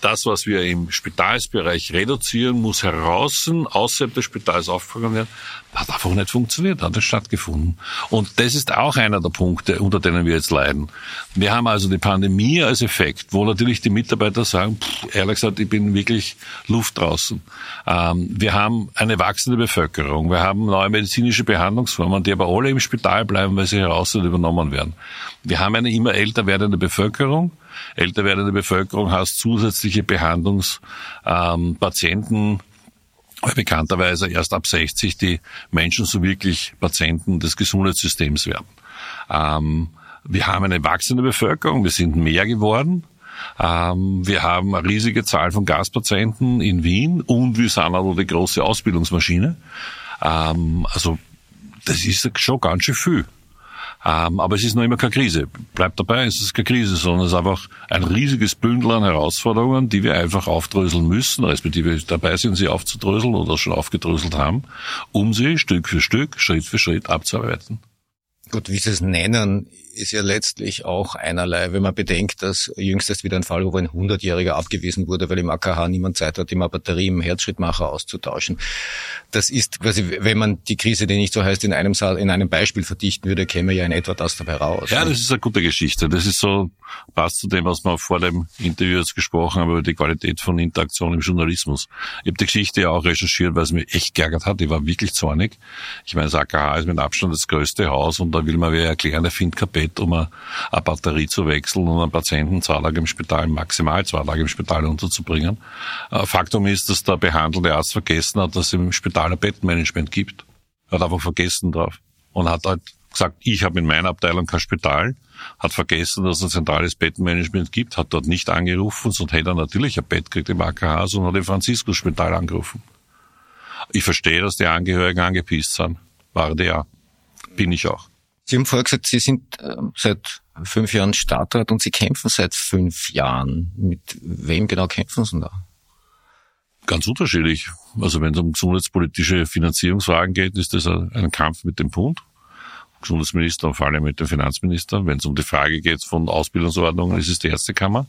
das, was wir im Spitalsbereich reduzieren, muss heraus, außerhalb des Spitals aufgefangen werden. Hat einfach nicht funktioniert, hat nicht stattgefunden. Und das ist auch einer der Punkte, unter denen wir jetzt leiden. Wir haben also die Pandemie als Effekt, wo natürlich die Mitarbeiter sagen, pff, ehrlich gesagt, ich bin wirklich Luft draußen. Ähm, wir haben eine wachsende Bevölkerung. Wir haben neue medizinische Behandlungsformen, die aber alle im Spital bleiben, weil sie heraus übernommen werden. Wir haben eine immer älter werdende Bevölkerung älter werdende Bevölkerung hast zusätzliche Behandlungspatienten, weil bekannterweise erst ab 60 die Menschen so wirklich Patienten des Gesundheitssystems werden. Ähm, wir haben eine wachsende Bevölkerung, wir sind mehr geworden. Ähm, wir haben eine riesige Zahl von Gaspatienten in Wien und wir sind auch die große Ausbildungsmaschine. Ähm, also das ist schon ganz schön viel. Ähm, aber es ist noch immer keine Krise. Bleibt dabei, es ist keine Krise, sondern es ist einfach ein riesiges Bündel an Herausforderungen, die wir einfach aufdröseln müssen, respektive dabei sind, sie aufzudröseln oder schon aufgedröselt haben, um sie Stück für Stück, Schritt für Schritt abzuarbeiten. Gut, wie Sie es nennen, ist ja letztlich auch einerlei, wenn man bedenkt, dass jüngst erst wieder ein Fall, wo ein 100-Jähriger abgewiesen wurde, weil im AKH niemand Zeit hat, die Batterie im Herzschrittmacher auszutauschen. Das ist quasi, wenn man die Krise, die nicht so heißt, in einem, in einem Beispiel verdichten würde, käme ja in etwa das dabei raus. Ja, das ist eine gute Geschichte. Das ist so, passt zu dem, was wir vor dem Interview jetzt gesprochen haben, über die Qualität von Interaktion im Journalismus. Ich habe die Geschichte ja auch recherchiert, weil es mich echt geärgert hat. Ich war wirklich zornig. Ich meine, das AKH ist mit Abstand das größte Haus und da will man wer erklären, er findet kein Bett, um eine, eine Batterie zu wechseln und einen Patienten zwei Tage im Spital, maximal zwei Tage im Spital unterzubringen. Äh, Faktum ist, dass der behandelte Arzt vergessen hat, dass es im Spital ein Bettenmanagement gibt. Er hat einfach vergessen drauf und hat halt gesagt, ich habe in meiner Abteilung kein Spital, hat vergessen, dass es ein zentrales Bettenmanagement gibt, hat dort nicht angerufen, sonst hätte er natürlich ein Bett gekriegt im AKH, sondern hat im Franziskus-Spital angerufen. Ich verstehe, dass die Angehörigen angepisst sind. War ja. Bin ich auch. Sie haben vorher gesagt, Sie sind äh, seit fünf Jahren Stadtrat und Sie kämpfen seit fünf Jahren. Mit wem genau kämpfen Sie da? Ganz unterschiedlich. Also wenn es um gesundheitspolitische Finanzierungsfragen geht, ist das ein Kampf mit dem Bund. Gesundheitsminister und vor allem mit dem Finanzminister. Wenn es um die Frage geht von Ausbildungsordnungen, ist es die Ärztekammer.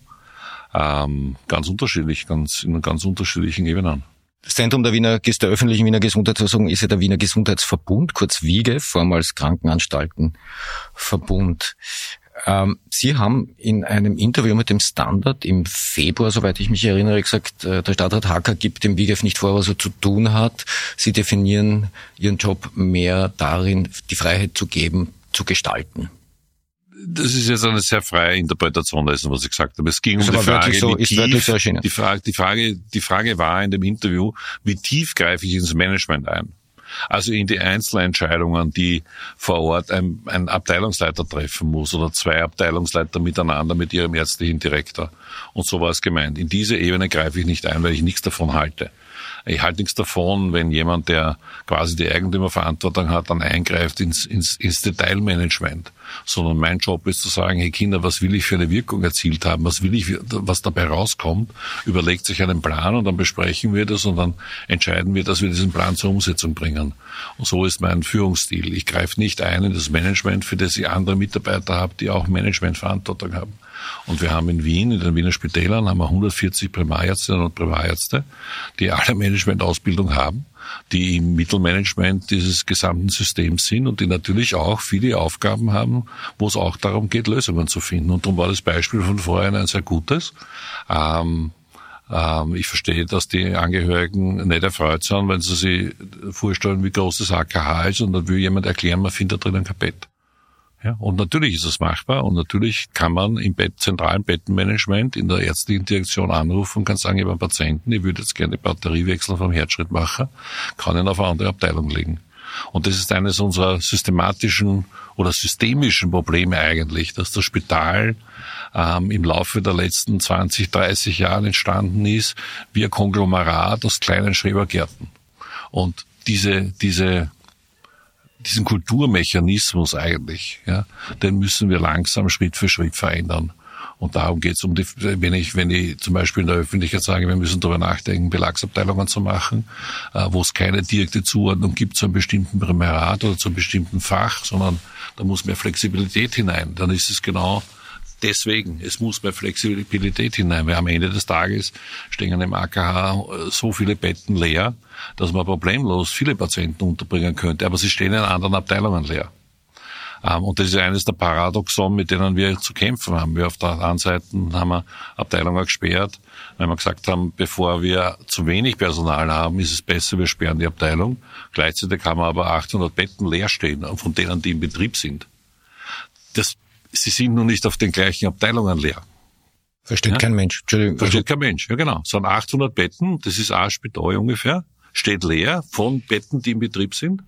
Ähm, ganz unterschiedlich, ganz in ganz unterschiedlichen Ebenen. Das Zentrum der, Wiener, der öffentlichen Wiener Gesundheitsversorgung ist ja der Wiener Gesundheitsverbund, kurz WIGE, vormals Krankenanstaltenverbund. Ähm, Sie haben in einem Interview mit dem Standard im Februar, soweit ich mich erinnere, gesagt, äh, der Stadtrat Hacker gibt dem WIGEF nicht vor, was er zu tun hat. Sie definieren Ihren Job mehr darin, die Freiheit zu geben, zu gestalten das ist jetzt eine sehr freie Interpretation dessen, was ich gesagt habe. Es ging um die Frage, so, wie tief, so die, Frage, die, Frage, die Frage war in dem Interview, wie tief greife ich ins Management ein? Also in die Einzelentscheidungen, die vor Ort ein, ein Abteilungsleiter treffen muss oder zwei Abteilungsleiter miteinander mit ihrem ärztlichen Direktor. Und so war es gemeint. In diese Ebene greife ich nicht ein, weil ich nichts davon halte. Ich halte nichts davon, wenn jemand, der quasi die Eigentümerverantwortung hat, dann eingreift ins, ins, ins Detailmanagement. Sondern mein Job ist zu sagen, hey Kinder, was will ich für eine Wirkung erzielt haben? Was will ich, was dabei rauskommt? Überlegt sich einen Plan und dann besprechen wir das und dann entscheiden wir, dass wir diesen Plan zur Umsetzung bringen. Und so ist mein Führungsstil. Ich greife nicht ein in das Management, für das ich andere Mitarbeiter habe, die auch Managementverantwortung haben. Und wir haben in Wien, in den Wiener Spitälern, haben wir 140 Primarärztinnen und Primarärzte, die alle Managementausbildung haben, die im Mittelmanagement dieses gesamten Systems sind und die natürlich auch viele Aufgaben haben, wo es auch darum geht, Lösungen zu finden. Und darum war das Beispiel von vorhin ein sehr gutes. Ähm, ähm, ich verstehe, dass die Angehörigen nicht erfreut sind, wenn sie sich vorstellen, wie groß das AKH ist und dann will jemand erklären, man findet da drinnen kein Bett. Ja, und natürlich ist es machbar und natürlich kann man im Bett, zentralen Bettenmanagement in der ärztlichen Direktion anrufen und kann sagen, ich habe einen Patienten, ich würde jetzt gerne die Batterie wechseln vom Herzschrittmacher, kann ihn auf eine andere Abteilung legen. Und das ist eines unserer systematischen oder systemischen Probleme eigentlich, dass das Spital ähm, im Laufe der letzten 20, 30 Jahre entstanden ist wie ein Konglomerat aus kleinen Schrebergärten. Und diese, diese diesen Kulturmechanismus eigentlich, ja, den müssen wir langsam Schritt für Schritt verändern. Und darum geht es um die, wenn ich, wenn ich zum Beispiel in der Öffentlichkeit sage, wir müssen darüber nachdenken, Belagsabteilungen zu machen, äh, wo es keine direkte Zuordnung gibt zu einem bestimmten Primärat oder zu einem bestimmten Fach, sondern da muss mehr Flexibilität hinein. Dann ist es genau deswegen, es muss mehr Flexibilität hinein, weil am Ende des Tages stehen im AKH äh, so viele Betten leer, dass man problemlos viele Patienten unterbringen könnte, aber sie stehen in anderen Abteilungen leer. Ähm, und das ist eines der Paradoxon, mit denen wir zu kämpfen haben. Wir auf der anderen Seite haben wir Abteilungen gesperrt, weil wir gesagt haben, bevor wir zu wenig Personal haben, ist es besser, wir sperren die Abteilung. Gleichzeitig haben wir aber 800 Betten leer stehen, von denen die im Betrieb sind. Das sie sind nur nicht auf den gleichen Abteilungen leer. Versteht ja? kein Mensch. Entschuldigung. Versteht kein Mensch, ja genau. Es sind 800 Betten, das ist ein Spital ungefähr, steht leer von Betten, die im Betrieb sind.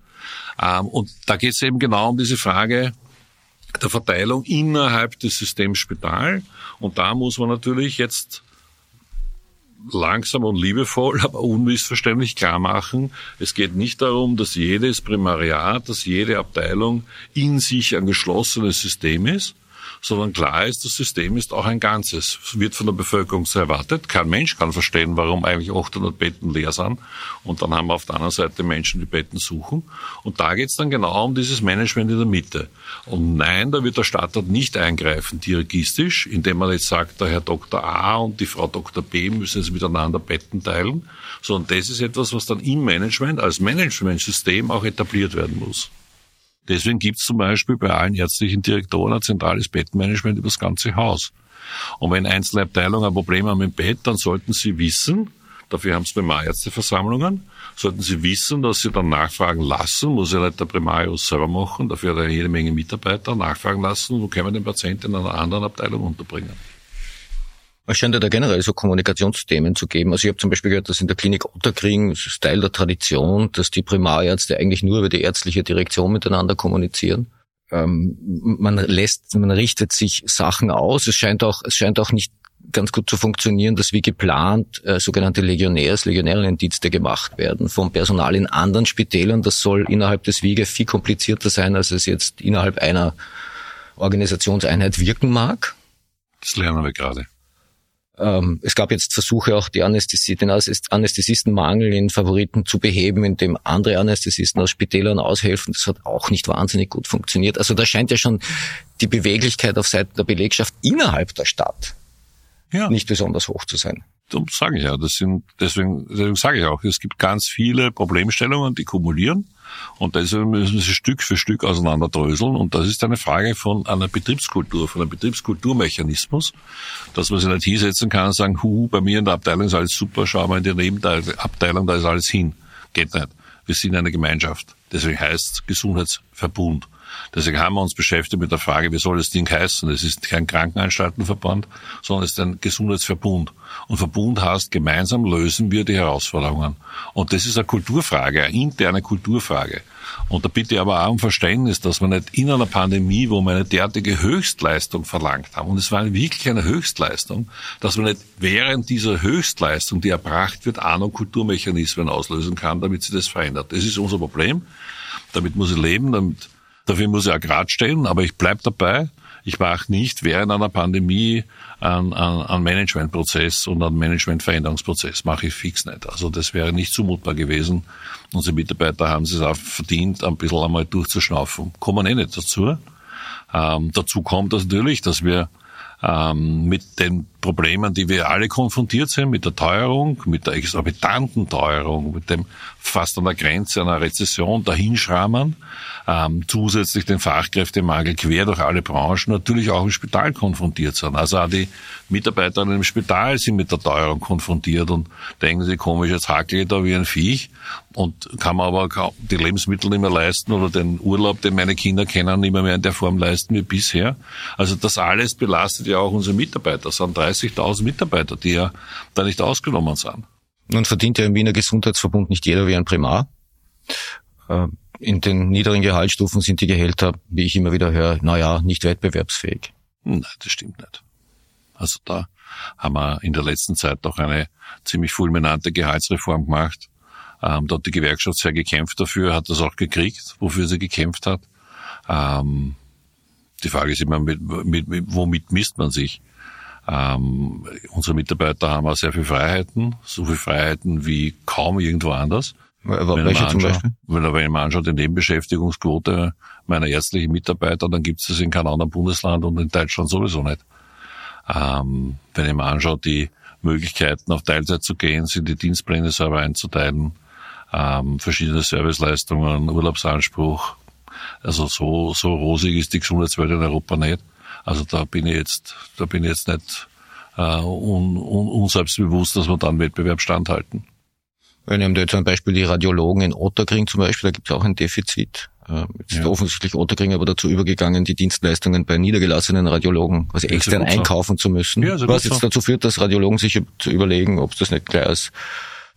Ähm, und da geht es eben genau um diese Frage der Verteilung innerhalb des Systems Spital. Und da muss man natürlich jetzt langsam und liebevoll, aber unmissverständlich klar machen, es geht nicht darum, dass jedes Primariat, dass jede Abteilung in sich ein geschlossenes System ist, sondern klar ist, das System ist auch ein Ganzes. Es wird von der Bevölkerung so erwartet. Kein Mensch kann verstehen, warum eigentlich 800 Betten leer sind. Und dann haben wir auf der anderen Seite Menschen, die Betten suchen. Und da geht es dann genau um dieses Management in der Mitte. Und nein, da wird der Stadtrat nicht eingreifen, dirigistisch, indem man jetzt sagt, der Herr Dr. A und die Frau Dr. B müssen jetzt miteinander Betten teilen, sondern das ist etwas, was dann im Management als Managementsystem auch etabliert werden muss. Deswegen gibt es zum Beispiel bei allen ärztlichen Direktoren ein zentrales Bettmanagement über das ganze Haus. Und wenn einzelne Abteilungen ein Problem haben im Bett, dann sollten sie wissen, dafür haben sie Primarärzteversammlungen, sollten sie wissen, dass sie dann nachfragen lassen, muss ja nicht der Primarius selber machen, dafür hat er jede Menge Mitarbeiter, nachfragen lassen, wo können wir den Patienten in einer anderen Abteilung unterbringen. Es scheint ja da generell so Kommunikationsthemen zu geben. Also ich habe zum Beispiel gehört, dass in der Klinik Otterkring, das ist Teil der Tradition, dass die Primarärzte eigentlich nur über die ärztliche Direktion miteinander kommunizieren. ähm, man lässt, man richtet sich Sachen aus. Es scheint auch, es scheint auch nicht ganz gut zu funktionieren, dass wie geplant äh, sogenannte Legionärs, Legionärinnendienste gemacht werden vom Personal in anderen Spitälern. Das soll innerhalb des Wiege viel komplizierter sein, als es jetzt innerhalb einer Organisationseinheit wirken mag. Das lernen wir gerade. Ähm, es gab jetzt Versuche, auch die Anästhesie, den Anästhesistenmangel in Favoriten zu beheben, indem andere Anästhesisten aus Spitälern aushelfen. Das hat auch nicht wahnsinnig gut funktioniert. Also da scheint ja schon die Beweglichkeit auf Seiten der Belegschaft innerhalb der Stadt ja. nicht besonders hoch zu sein. Darum sage ich ja, das sind, deswegen, deswegen sage ich auch, es gibt ganz viele Problemstellungen, die kumulieren. Und deswegen müssen sie Stück für Stück auseinanderdröseln. Und das ist eine Frage von einer Betriebskultur, von einem Betriebskulturmechanismus, dass man sich nicht hinsetzen kann und sagen, hu, bei mir in der Abteilung ist alles super, schau mal in die Nebenabteilung, da ist alles hin. Geht nicht. Wir sind eine Gemeinschaft. Deswegen heißt es Gesundheitsverbund. Deswegen haben wir uns beschäftigt mit der Frage, wie soll das Ding heißen? Es ist kein Krankenanstaltenverband, sondern es ist ein Gesundheitsverbund. Und Verbund heißt, gemeinsam lösen wir die Herausforderungen. Und das ist eine Kulturfrage, eine interne Kulturfrage. Und da bitte ich aber auch um Verständnis, dass wir nicht in einer Pandemie, wo wir eine derartige Höchstleistung verlangt haben, und es war wirklich eine Höchstleistung, dass man nicht während dieser Höchstleistung, die erbracht wird, auch noch Kulturmechanismen auslösen kann, damit sich das verändert. Das ist unser Problem. Damit muss ich leben, damit Dafür muss ich auch grad stellen, aber ich bleib dabei. Ich mache nicht während einer Pandemie einen, einen Managementprozess und einen Managementveränderungsprozess. Mache ich fix nicht. Also das wäre nicht zumutbar gewesen. Unsere Mitarbeiter haben es auch verdient, ein bisschen einmal durchzuschnaufen. Kommen eh nicht dazu. Ähm, dazu kommt das natürlich, dass wir ähm, mit den Problemen, die wir alle konfrontiert sind, mit der Teuerung, mit der exorbitanten Teuerung, mit dem fast an der Grenze einer Rezession dahinschrammern, ähm, zusätzlich den Fachkräftemangel quer durch alle Branchen natürlich auch im Spital konfrontiert sind. Also auch die Mitarbeiter im Spital sind mit der Teuerung konfrontiert und denken sie, komisch, jetzt hakel ich da wie ein Viech und kann man aber die Lebensmittel nicht mehr leisten oder den Urlaub, den meine Kinder kennen, nicht mehr, mehr in der Form leisten wie bisher. Also das alles belastet ja auch unsere Mitarbeiter. Das sind 30.000 Mitarbeiter, die ja da nicht ausgenommen sind. Nun verdient ja im Wiener Gesundheitsverbund nicht jeder wie ein Primar. Äh, in den niederen Gehaltsstufen sind die Gehälter, wie ich immer wieder höre, naja, nicht wettbewerbsfähig. Nein, das stimmt nicht. Also da haben wir in der letzten Zeit doch eine ziemlich fulminante Gehaltsreform gemacht. Ähm, da hat die Gewerkschaft sehr gekämpft dafür, hat das auch gekriegt, wofür sie gekämpft hat. Ähm, die Frage ist immer, mit, mit, mit, womit misst man sich? Ähm, unsere Mitarbeiter haben auch sehr viele Freiheiten, so viele Freiheiten wie kaum irgendwo anders. Aber welche zum Beispiel? Wenn ich mir anschaue, die Nebenbeschäftigungsquote meiner ärztlichen Mitarbeiter, dann gibt es das in keinem anderen Bundesland und in Deutschland sowieso nicht. Ähm, wenn ich mir anschaue, die Möglichkeiten auf Teilzeit zu gehen, sind die Dienstpläne selber einzuteilen, ähm, verschiedene Serviceleistungen, Urlaubsanspruch. Also so, so rosig ist die Gesundheitswelt in Europa nicht. Also da bin ich jetzt, da bin ich jetzt nicht äh, un, un, unselbstbewusst, dass wir dann Wettbewerb standhalten. Wir nehmen da jetzt ein Beispiel die Radiologen in Otterkring zum Beispiel, da gibt es auch ein Defizit. Äh, jetzt ja. offensichtlich Otterkring aber dazu übergegangen, die Dienstleistungen bei niedergelassenen Radiologen quasi extern einkaufen zu müssen. Ja, was jetzt dazu führt, dass Radiologen sich zu überlegen, ob das nicht gleich als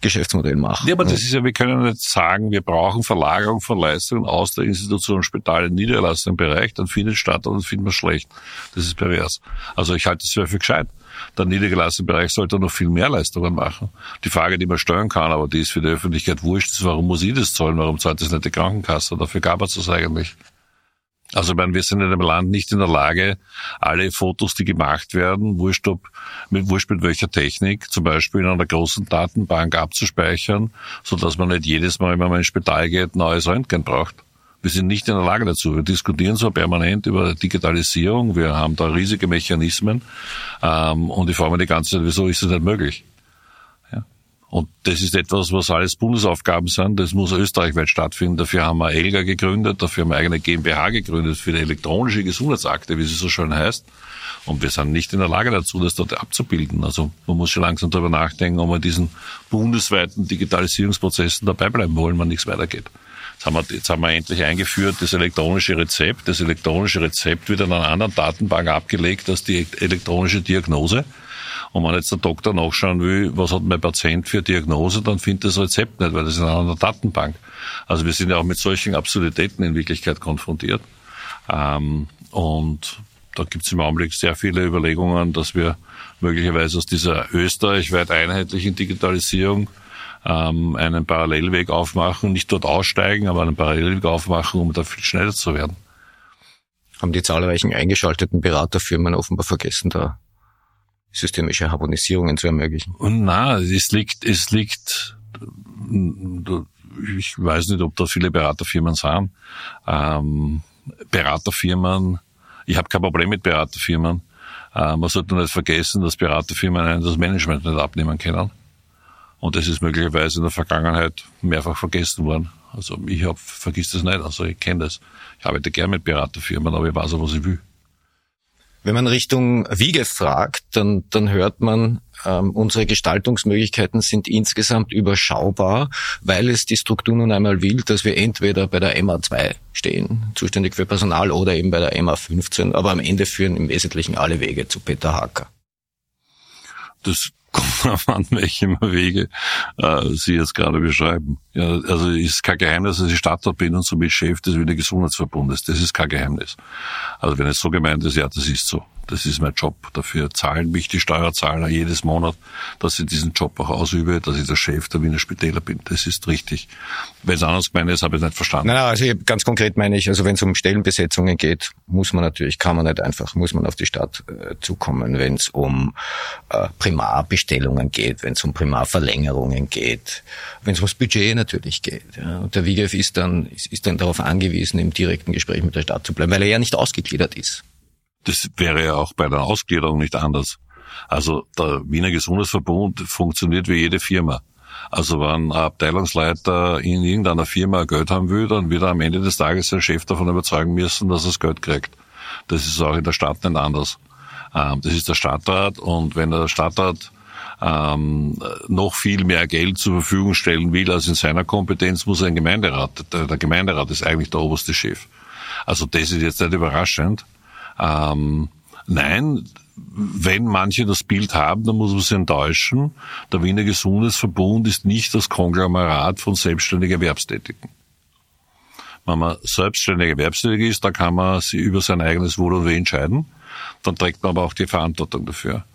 Geschäftsmodell machen. Ja, aber das ist ja, wir können nicht sagen, wir brauchen Verlagerung von Leistungen aus der Institution Spital in niedergelassenen Bereich, dann findet statt und dann finden wir schlecht. Das ist pervers. Also ich halte es für gescheit der niedergelassene Bereich sollte noch viel mehr Leistungen machen. Die Frage, die man steuern kann, aber die ist für die Öffentlichkeit wurscht, ist, warum muss ich das zahlen? Warum zahlt das nicht die Krankenkasse? Dafür gab es das eigentlich. Also ich meine, wir sind in einem Land nicht in der Lage, alle Fotos, die gemacht werden, wurscht, ob, mit, wurscht mit welcher Technik, zum Beispiel in einer großen Datenbank abzuspeichern, so dass man nicht jedes Mal, wenn man ins Spital geht, neues Röntgen braucht. Wir sind nicht in der Lage dazu. Wir diskutieren zwar permanent über Digitalisierung, wir haben da riesige Mechanismen ähm, und ich frage mich die ganze Zeit, wieso ist das nicht möglich? Und das ist etwas, was alles Bundesaufgaben sind. Das muss österreichweit stattfinden. Dafür haben wir ELGA gegründet, dafür haben wir eigene GmbH gegründet für die elektronische Gesundheitsakte, wie sie so schön heißt. Und wir sind nicht in der Lage dazu, das dort abzubilden. Also man muss schon langsam darüber nachdenken, ob wir diesen bundesweiten Digitalisierungsprozessen dabei bleiben wollen, wenn nichts weitergeht. Jetzt haben, wir, jetzt haben wir endlich eingeführt das elektronische Rezept. Das elektronische Rezept wird in einer anderen Datenbank abgelegt als die elektronische Diagnose. Und wenn jetzt der Doktor nachschauen will, was hat mein Patient für Diagnose, dann findet das Rezept nicht, weil das ist in einer Datenbank. Also wir sind ja auch mit solchen Absurditäten in Wirklichkeit konfrontiert. Ähm, und da gibt es im Augenblick sehr viele Überlegungen, dass wir möglicherweise aus dieser österreichweit einheitlichen Digitalisierung ähm, einen Parallelweg aufmachen, nicht dort aussteigen, aber einen Parallelweg aufmachen, um da viel schneller zu werden. Haben die zahlreichen eingeschalteten Beraterfirmen offenbar vergessen, da systemische Harmonisierungen zu ermöglichen? Und na, es liegt, es liegt, ich weiß nicht, ob da viele Beraterfirmen sind. Ähm, Beraterfirmen, ich habe kein Problem mit Beraterfirmen. Äh, man sollte nicht vergessen, dass Beraterfirmen das Management nicht abnehmen können. Und das ist möglicherweise in der Vergangenheit mehrfach vergessen worden. Also ich hab, vergiss das nicht, also ich kenne das. Ich arbeite gern mit Beraterfirmen, aber ich weiß auch, was ich will. Wenn man Richtung Wiege fragt, dann, dann hört man, ähm, unsere Gestaltungsmöglichkeiten sind insgesamt überschaubar, weil es die Struktur nun einmal will, dass wir entweder bei der MA2 stehen, zuständig für Personal, oder eben bei der MA15, aber am Ende führen im Wesentlichen alle Wege zu Peter Hacker. Das kommt darauf an, welche Wege äh, Sie jetzt gerade beschreiben. Ja, also ist kein Geheimnis, dass ich Stadtrat bin und somit Chef des Wiener Gesundheitsverbundes. Das ist kein Geheimnis. Also wenn es so gemeint ist, ja, das ist so. Das ist mein Job. Dafür zahlen mich die Steuerzahler jedes Monat, dass ich diesen Job auch ausübe, dass ich der Chef der Wiener Spitäler bin. Das ist richtig. Wenn es anders gemeint ist, habe ich es nicht verstanden. Nein, also ganz konkret meine ich, also wenn es um Stellenbesetzungen geht, muss man natürlich, kann man nicht einfach, muss man auf die Stadt äh, zukommen. Wenn es um äh, Primarbestellungen geht, wenn es um Primarverlängerungen geht, wenn es ums Budget natürlich geht. Ja. Und der WIGF ist dann, ist, ist dann darauf angewiesen, im direkten Gespräch mit der Stadt zu bleiben, weil er ja nicht ausgegliedert ist. Das wäre ja auch bei der Ausgliederung nicht anders. Also der Wiener Gesundheitsverbund funktioniert wie jede Firma. Also wenn ein Abteilungsleiter in irgendeiner Firma Geld haben will, dann wird er am Ende des Tages seinen Chef davon überzeugen müssen, dass er das Geld kriegt. Das ist auch in der Stadt nicht anders. Ähm, das ist der Stadtrat und wenn der Stadtrat ähm, noch viel mehr Geld zur Verfügung stellen will als in seiner Kompetenz, muss ein Gemeinderat. Der Gemeinderat ist eigentlich der oberste Chef. Also das ist jetzt nicht überraschend. Ähm, nein, wenn manche das Bild haben, dann muss man sie enttäuschen. Der Wiener Gesundheitsverbund ist nicht das Konglomerat von selbstständigen Erwerbstätigen. Wenn man selbstständig erwerbstätig ist, dann kann man sich über sein eigenes Wohl und Weh entscheiden. Dann trägt man aber auch die Verantwortung dafür.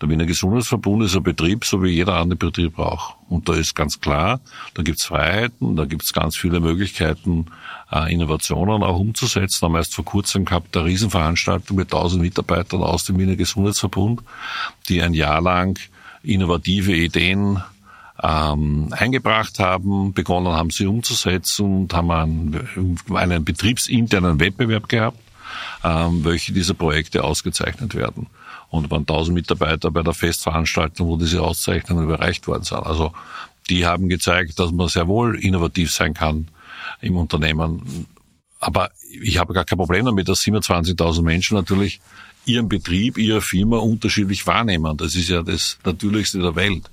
Der Wiener Gesundheitsverbund ist ein Betrieb, so wie jeder andere Betrieb auch. Und da ist ganz klar, da gibt's Freiheiten, da gibt's ganz viele Möglichkeiten, äh, Innovationen auch umzusetzen. Haben wir erst vor kurzem gehabt eine Riesenveranstaltung mit 1000 Mitarbeitern aus dem Wiener Gesundheitsverbund, die ein Jahr lang innovative Ideen ähm, eingebracht haben, begonnen haben sie umzusetzen und haben einen, einen betriebsinternen Wettbewerb gehabt, ähm, welche dieser Projekte ausgezeichnet werden und waren 1000 Mitarbeiter bei der Festveranstaltung, wo diese Auszeichnungen überreicht worden sind. Also die haben gezeigt, dass man sehr wohl innovativ sein kann im Unternehmen. Aber ich habe gar kein Problem damit, dass 27.000 Menschen natürlich ihren Betrieb, ihre Firma unterschiedlich wahrnehmen. Das ist ja das Natürlichste der Welt.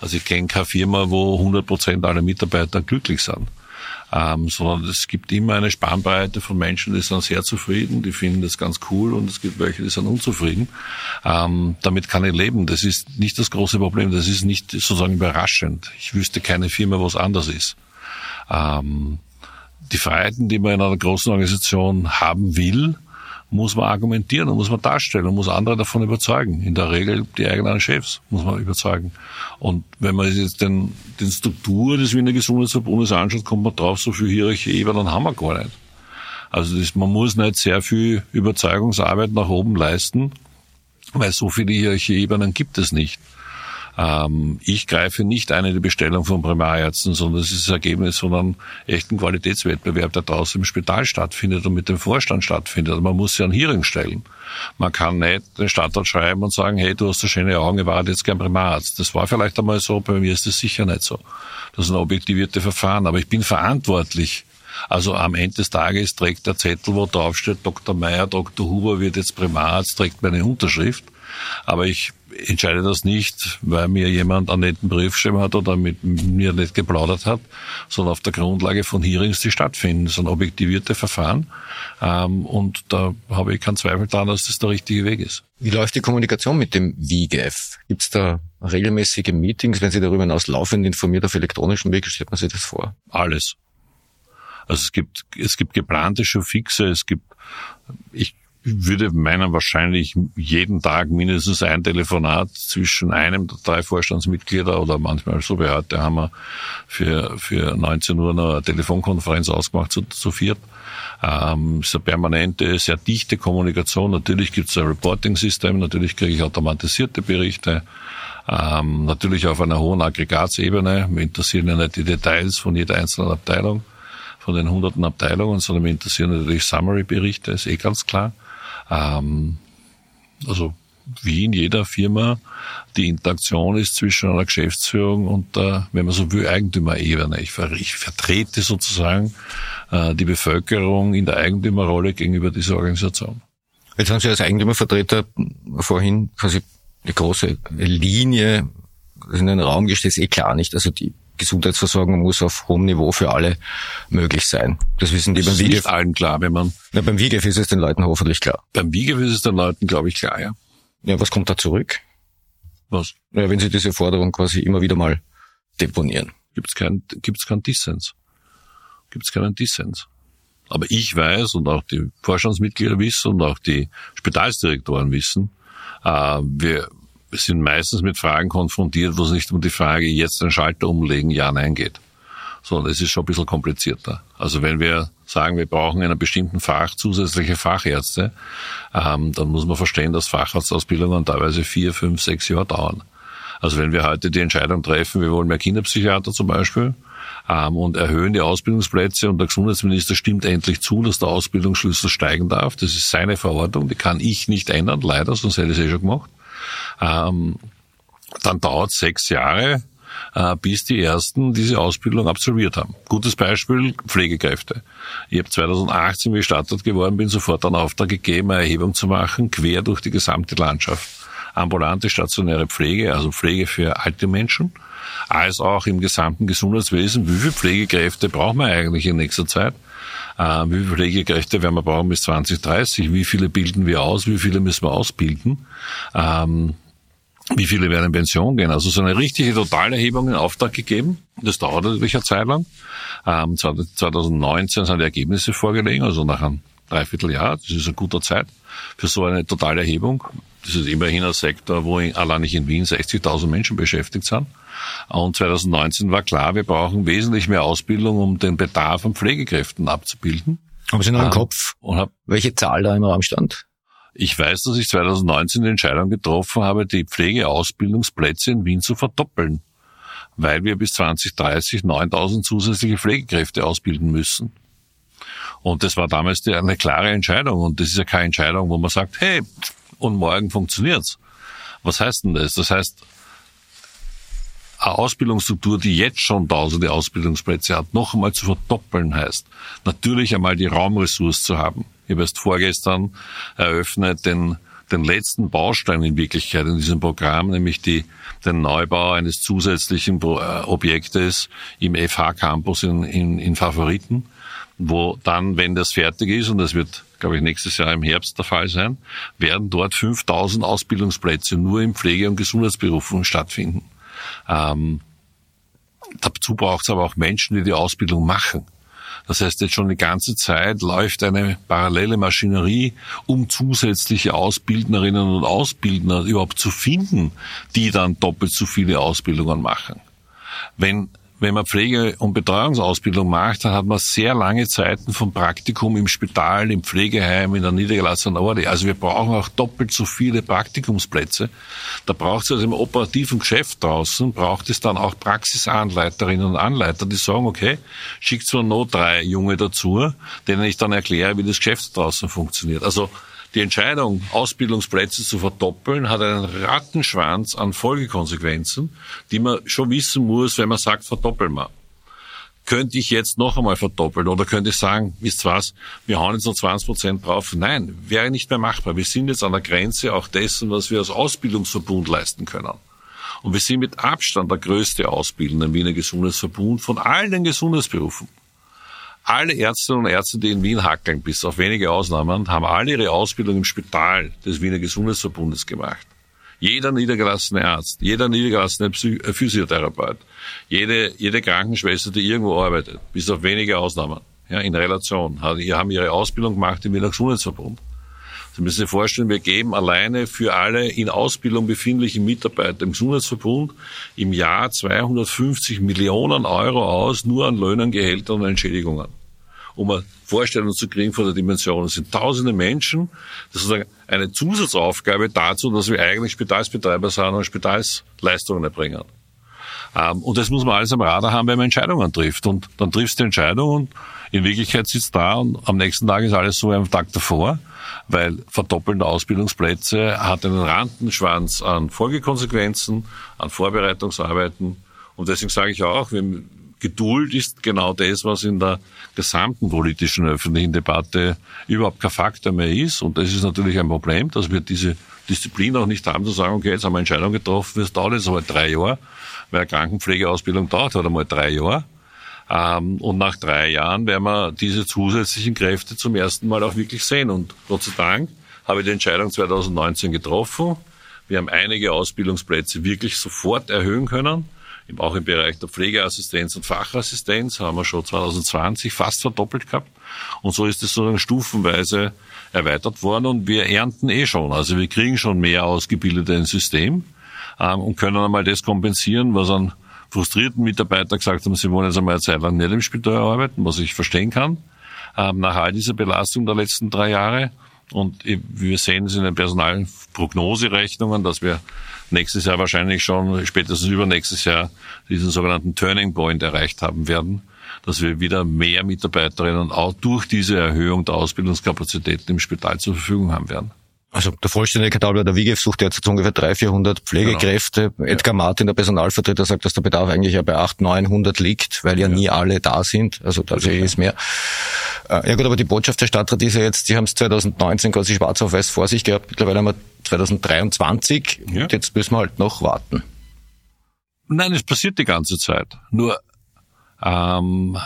Also ich kenne keine Firma, wo 100 Prozent aller Mitarbeiter glücklich sind ähm, sondern es gibt immer eine Spannbreite von Menschen, die sind sehr zufrieden, die finden das ganz cool und es gibt welche, die sind unzufrieden. Ähm, damit kann ich leben. Das ist nicht das große Problem. Das ist nicht sozusagen überraschend. Ich wüsste keine Firma, wo es anders ist. Ähm, die Freiheiten, die man in einer großen Organisation haben will, muss man argumentieren und muss man darstellen und muss andere davon überzeugen. In der Regel die eigenen Chefs muss man überzeugen. Und wenn man jetzt den, den Struktur des Wiener Gesundheitsverbundes anschaut, kommt man drauf, so viel Hierarchie, dann haben wir gar nicht. Also das, man muss nicht sehr viel Überzeugungsarbeit nach oben leisten, weil so viele Hierarchieebenen gibt es nicht. Ähm, ich greife nicht ein in die Bestellung von Primarärzten, sondern es ist das Ergebnis von einem echten Qualitätswettbewerb, der draußen im Spital stattfindet und mit dem Vorstand stattfindet. Also man muss ja ein Hearing stellen. Man kann nicht den Stadtrat schreiben und sagen, hey, du hast so schöne Augen, ich war jetzt gern Primararzt. Das war vielleicht einmal so, bei mir ist das sicher nicht so. Das sind objektivierte Verfahren, aber ich bin verantwortlich also am Ende des Tages trägt der Zettel, wo draufsteht, Dr. Meyer, Dr. Huber wird jetzt Primararzt, trägt meine Unterschrift. Aber ich entscheide das nicht, weil mir jemand einen netten Brief geschrieben hat oder mit mir nicht geplaudert hat, sondern auf der Grundlage von Hearings, die stattfinden. Das sind objektivierte Verfahren. Ähm, und da habe ich keinen Zweifel daran, dass das der richtige Weg ist. Wie läuft die Kommunikation mit dem WIGF? Gibt es da regelmäßige Meetings? Wenn Sie darüber hinaus laufend informiert auf elektronischen Weg, stellt man sich das vor? Alles. Also es gibt, es gibt geplante Showfixe, es gibt, ich würde meinen wahrscheinlich jeden Tag mindestens ein Telefonat zwischen einem der drei Vorstandsmitglieder oder manchmal so wie heute haben wir für, für 19 Uhr eine Telefonkonferenz ausgemacht zu, zu viert. Ähm, ist eine permanente, sehr dichte Kommunikation. Natürlich gibt es ein Reporting-System, natürlich kriege ich automatisierte Berichte. Ähm, natürlich auf einer hohen Aggregatsebene. Mir interessieren ja nicht die Details von jeder einzelnen Abteilung, von den hunderten Abteilungen, sondern mir interessieren natürlich Summary-Berichte, ist eh ganz klar. Ähm, also wie in jeder Firma die Interaktion ist zwischen einer Geschäftsführung und der, wenn man so will, Eigentümerebene. Ich, ich vertrete sozusagen äh, die Bevölkerung in der Eigentümerrolle gegenüber dieser Organisation. Jetzt haben Sie als Eigentümervertreter vorhin quasi eine große Linie in den Raum gestellt, ist eh klar nicht. Also die Gesundheitsversorgung muss auf hohem Niveau für alle möglich sein. Das wissen die das beim WIGEF. Ist allen klar, wenn man. Ja, beim WIGEF ist es den Leuten hoffentlich klar. Beim WIGEF ist es den Leuten, glaube ich, klar, ja. Ja, was kommt da zurück? Was? Ja, wenn Sie diese Forderung quasi immer wieder mal deponieren. Gibt's kein, gibt's keinen Dissens. Gibt's keinen Dissens. Aber ich weiß und auch die Vorstandsmitglieder wissen und auch die Spitalsdirektoren wissen, äh, wir sind meistens mit Fragen konfrontiert, wo es nicht um die Frage, jetzt den Schalter umlegen, ja, nein geht. Sondern es ist schon ein bisschen komplizierter. Also wenn wir sagen, wir brauchen in einem bestimmten Fach zusätzliche Fachärzte, ähm, dann muss man verstehen, dass Facharztausbildungen teilweise vier, fünf, sechs Jahre dauern. Also wenn wir heute die Entscheidung treffen, wir wollen mehr Kinderpsychiater zum Beispiel, ähm, und erhöhen die Ausbildungsplätze und der Gesundheitsminister stimmt endlich zu, dass der Ausbildungsschlüssel steigen darf. Das ist seine Verordnung, die kann ich nicht ändern, leider, sonst hätte ich es eh schon gemacht. Ähm, dann dauert sechs Jahre, äh, bis die ersten diese Ausbildung absolviert haben. Gutes Beispiel, Pflegekräfte. Ich habe 2018, wie ich gestartet geworden bin, sofort einen Auftrag gegeben, eine Erhebung zu machen, quer durch die gesamte Landschaft. Ambulante stationäre Pflege, also Pflege für alte Menschen, als auch im gesamten Gesundheitswesen. Wie viele Pflegekräfte brauchen wir eigentlich in nächster Zeit? Äh, wie viele Pflegekräfte werden wir brauchen bis 2030? Wie viele bilden wir aus? Wie viele müssen wir ausbilden? Ähm, wie viele werden in Pension gehen? Also so eine richtige Totalerhebung in Auftrag gegeben. Das dauert natürlich eine Zeit lang. Ähm, 2019 sind die Ergebnisse vorgelegen, also nach einem Dreivierteljahr. Das ist eine gute Zeit für so eine Totalerhebung. Das ist immerhin ein Sektor, wo allein nicht in Wien 60.000 Menschen beschäftigt sind. Und 2019 war klar, wir brauchen wesentlich mehr Ausbildung, um den Bedarf an Pflegekräften abzubilden. Haben Sie noch im ähm, Kopf, und hab, welche Zahl da im Raum stand? Ich weiß, dass ich 2019 die Entscheidung getroffen habe, die Pflegeausbildungsplätze in Wien zu verdoppeln, weil wir bis 2030 9000 zusätzliche Pflegekräfte ausbilden müssen. Und das war damals eine klare Entscheidung. Und das ist ja keine Entscheidung, wo man sagt, hey, und morgen funktioniert's. Was heißt denn das? Das heißt, eine Ausbildungsstruktur, die jetzt schon tausende Ausbildungsplätze hat, noch einmal zu verdoppeln heißt, natürlich einmal die Raumressource zu haben. Ich habe erst vorgestern eröffnet den, den letzten Baustein in Wirklichkeit in diesem Programm, nämlich die, den Neubau eines zusätzlichen äh, Objektes im FH-Campus in, in, in Favoriten, wo dann, wenn das fertig ist, und das wird glaube ich, nächstes Jahr im Herbst der Fall sein, werden dort 5000 Ausbildungsplätze nur im Pflege- und Gesundheitsberufen stattfinden. Ähm, dazu braucht es aber auch Menschen, die die Ausbildung machen. Das heißt, jetzt schon die ganze Zeit läuft eine parallele Maschinerie, um zusätzliche Ausbildnerinnen und Ausbildner überhaupt zu finden, die dann doppelt so viele Ausbildungen machen. Wenn wenn man Pflege- und Betreuungsausbildung macht, dann hat man sehr lange Zeiten vom Praktikum im Spital, im Pflegeheim, in der niedergelassenen Orde. Also wir brauchen auch doppelt so viele Praktikumsplätze. Da braucht es also im operativen Geschäft draußen, braucht es dann auch Praxisanleiterinnen und Anleiter, die sagen, okay, schickt so noch drei Junge dazu, denen ich dann erkläre, wie das Geschäft draußen funktioniert. Also die Entscheidung, Ausbildungsplätze zu verdoppeln, hat einen Rattenschwanz an Folgekonsequenzen, die man schon wissen muss, wenn man sagt, verdoppeln wir. Könnte ich jetzt noch einmal verdoppeln oder könnte ich sagen, wisst was, wir hauen jetzt noch 20 Prozent drauf? Nein, wäre nicht mehr machbar. Wir sind jetzt an der Grenze auch dessen, was wir als Ausbildungsverbund leisten können. Und wir sind mit Abstand der größte Ausbildende im Wiener Gesundheitsverbund von allen Gesundheitsberufen alle Ärztinnen und Ärzte, die in Wien hackeln, bis auf wenige Ausnahmen, haben alle ihre Ausbildung im Spital des Wiener Gesundheitsverbundes gemacht. Jeder niedergelassene Arzt, jeder niedergelassene Physiotherapeut, jede, jede Krankenschwester, die irgendwo arbeitet, bis auf wenige Ausnahmen, ja, in Relation. Haben ihre Ausbildung gemacht im Wiener Gesundheitsverbund. Sie müssen sich vorstellen, wir geben alleine für alle in Ausbildung befindlichen Mitarbeiter im Gesundheitsverbund im Jahr 250 Millionen Euro aus, nur an Löhnen, Gehältern und Entschädigungen. Um eine Vorstellung zu kriegen von der Dimension. Es sind tausende Menschen. Das ist eine Zusatzaufgabe dazu, dass wir eigentlich Spitalsbetreiber sind und Spitalsleistungen erbringen. Ähm, und das muss man alles am Radar haben, wenn man Entscheidungen trifft. Und dann triffst du die Entscheidung und in Wirklichkeit sitzt da und am nächsten Tag ist alles so am Tag davor weil verdoppelnde Ausbildungsplätze hat einen Randenschwanz an Folgekonsequenzen, an Vorbereitungsarbeiten. Und deswegen sage ich auch, Geduld ist genau das, was in der gesamten politischen öffentlichen Debatte überhaupt kein Faktor mehr ist. Und das ist natürlich ein Problem, dass wir diese Disziplin auch nicht haben, zu sagen, okay, jetzt haben wir Entscheidung getroffen, es dauert jetzt aber drei Jahre, weil Krankenpflegeausbildung dauert halt einmal drei Jahre. Ähm, und nach drei Jahren werden wir diese zusätzlichen Kräfte zum ersten Mal auch wirklich sehen. Und Gott sei Dank habe ich die Entscheidung 2019 getroffen. Wir haben einige Ausbildungsplätze wirklich sofort erhöhen können. Auch im Bereich der Pflegeassistenz und Fachassistenz haben wir schon 2020 fast verdoppelt gehabt. Und so ist es sozusagen stufenweise erweitert worden und wir ernten eh schon. Also wir kriegen schon mehr Ausgebildete ins System ähm, und können einmal das kompensieren, was an frustrierten Mitarbeiter gesagt haben, sie wollen jetzt einmal eine Zeit lang nicht im Spital arbeiten, was ich verstehen kann, ähm, nach all dieser Belastung der letzten drei Jahre. Und wir sehen es in den Personalprognoserechnungen, dass wir nächstes Jahr wahrscheinlich schon, spätestens übernächstes Jahr, diesen sogenannten Turning Point erreicht haben werden, dass wir wieder mehr Mitarbeiterinnen auch durch diese Erhöhung der Ausbildungskapazitäten im Spital zur Verfügung haben werden. Also der Vollständigkeit halber, der WIGEF sucht jetzt ungefähr 300, 400 Pflegekräfte. Genau. Edgar Martin, der Personalvertreter, sagt, dass der Bedarf eigentlich ja bei 800, 900 liegt, weil ja, ja. nie alle da sind. Also tatsächlich ist mehr. Äh, ja gut, aber die Botschaft der Stadtrat ist ja jetzt, Sie haben es 2019 quasi schwarz auf weiß vor sich gehabt. Mittlerweile haben wir 2023. Ja. Und jetzt müssen wir halt noch warten. Nein, es passiert die ganze Zeit. Nur ähm,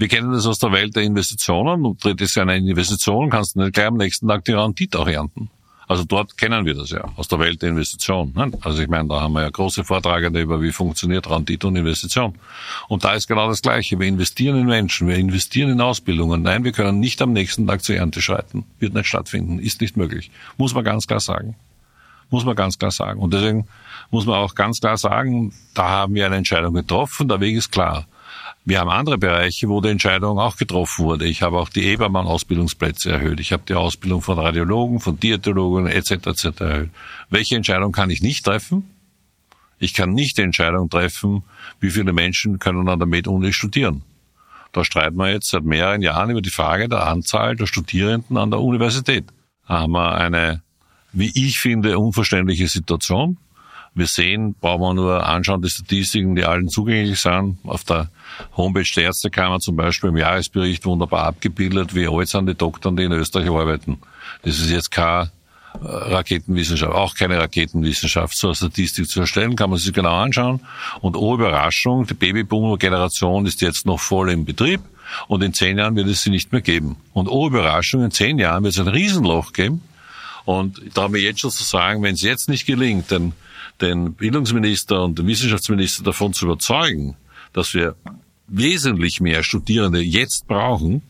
wir kennen das aus der Welt der Investitionen. Du trittst eine Investition, kannst nicht gleich am nächsten Tag die Rendite auch ernten. Also dort kennen wir das ja, aus der Welt der Investition. Also ich meine, da haben wir ja große Vortragende über, wie funktioniert Rendite und Investition. Und da ist genau das Gleiche. Wir investieren in Menschen, wir investieren in Ausbildungen. Nein, wir können nicht am nächsten Tag zur Ernte schreiten. Wird nicht stattfinden, ist nicht möglich. Muss man ganz klar sagen. Muss man ganz klar sagen. Und deswegen muss man auch ganz klar sagen, da haben wir eine Entscheidung getroffen, der Weg ist klar. Wir haben andere Bereiche, wo die Entscheidung auch getroffen wurde. Ich habe auch die Ebermann-Ausbildungsplätze erhöht. Ich habe die Ausbildung von Radiologen, von Diätologen etc. etc. erhöht. Welche Entscheidung kann ich nicht treffen? Ich kann nicht die Entscheidung treffen, wie viele Menschen können an der Med-Uni studieren. Da streiten wir jetzt seit mehreren Jahren über die Frage der Anzahl der Studierenden an der Universität. Da haben wir eine, wie ich finde, unverständliche Situation. Wir sehen, brauchen wir nur anschauen, die Statistiken, die allen zugänglich sind, auf der Homepage der Ärztekammer zum Beispiel im Jahresbericht wunderbar abgebildet, wie alt sind die Doktoren, die in Österreich arbeiten. Das ist jetzt keine äh, Raketenwissenschaft, auch keine Raketenwissenschaft. So eine Statistik zu erstellen, kann man sich genau anschauen. Und oh Überraschung, die Babyboomer-Generation ist jetzt noch voll im Betrieb und in zehn Jahren wird es sie nicht mehr geben. Und oh Überraschung, in zehn Jahren wird es ein Riesenloch geben. Und darf mir jetzt schon zu sagen, wenn es jetzt nicht gelingt, den, den Bildungsminister und den Wissenschaftsminister davon zu überzeugen, dass wir wesentlich mehr Studierende jetzt brauchen,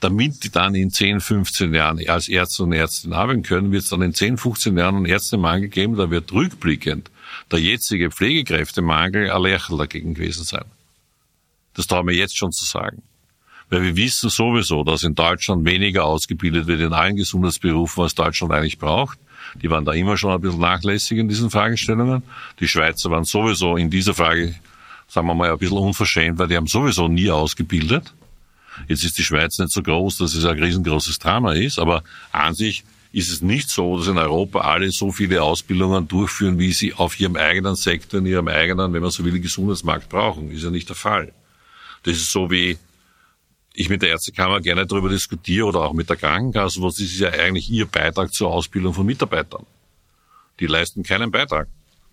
damit die dann in 10, 15 Jahren als Ärzte und Ärztin arbeiten können, wird es dann in 10, 15 Jahren einen Ärztemangel geben, da wird rückblickend der jetzige Pflegekräftemangel ein Lächeln dagegen gewesen sein. Das trauen wir jetzt schon zu sagen. Weil wir wissen sowieso, dass in Deutschland weniger ausgebildet wird in allen Gesundheitsberufen, was Deutschland eigentlich braucht. Die waren da immer schon ein bisschen nachlässig in diesen Fragestellungen. Die Schweizer waren sowieso in dieser Frage sagen wir mal, ein bisschen unverschämt, weil die haben sowieso nie ausgebildet. Jetzt ist die Schweiz nicht so groß, dass es ein riesengroßes Drama ist, aber an sich ist es nicht so, dass in Europa alle so viele Ausbildungen durchführen, wie sie auf ihrem eigenen Sektor, in ihrem eigenen, wenn man so will, Gesundheitsmarkt brauchen. Ist ja nicht der Fall. Das ist so wie ich mit der Ärztekammer gerne darüber diskutiere oder auch mit der Krankenkasse, was ist ja eigentlich ihr Beitrag zur Ausbildung von Mitarbeitern. Die leisten keinen Beitrag.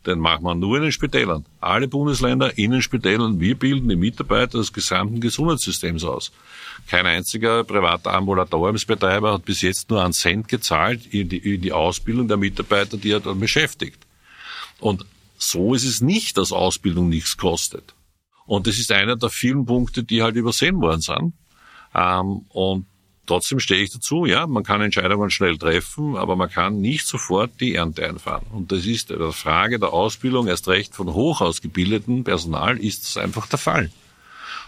Den machen wir nur in den Spitälern. Alle Bundesländer in den Spitälern. Wir bilden die Mitarbeiter des gesamten Gesundheitssystems aus. Kein einziger privater Ambulatoriumsbetreiber hat bis jetzt nur einen Cent gezahlt in die, in die Ausbildung der Mitarbeiter, die er dann beschäftigt. Und so ist es nicht, dass Ausbildung nichts kostet. Und das ist einer der vielen Punkte, die halt übersehen worden sind. Ähm, und trotzdem stehe ich dazu, ja, man kann Entscheidungen schnell treffen, aber man kann nicht sofort die Ernte einfahren. Und das ist der Frage der Ausbildung, erst recht von hoch ausgebildeten Personal, ist das einfach der Fall.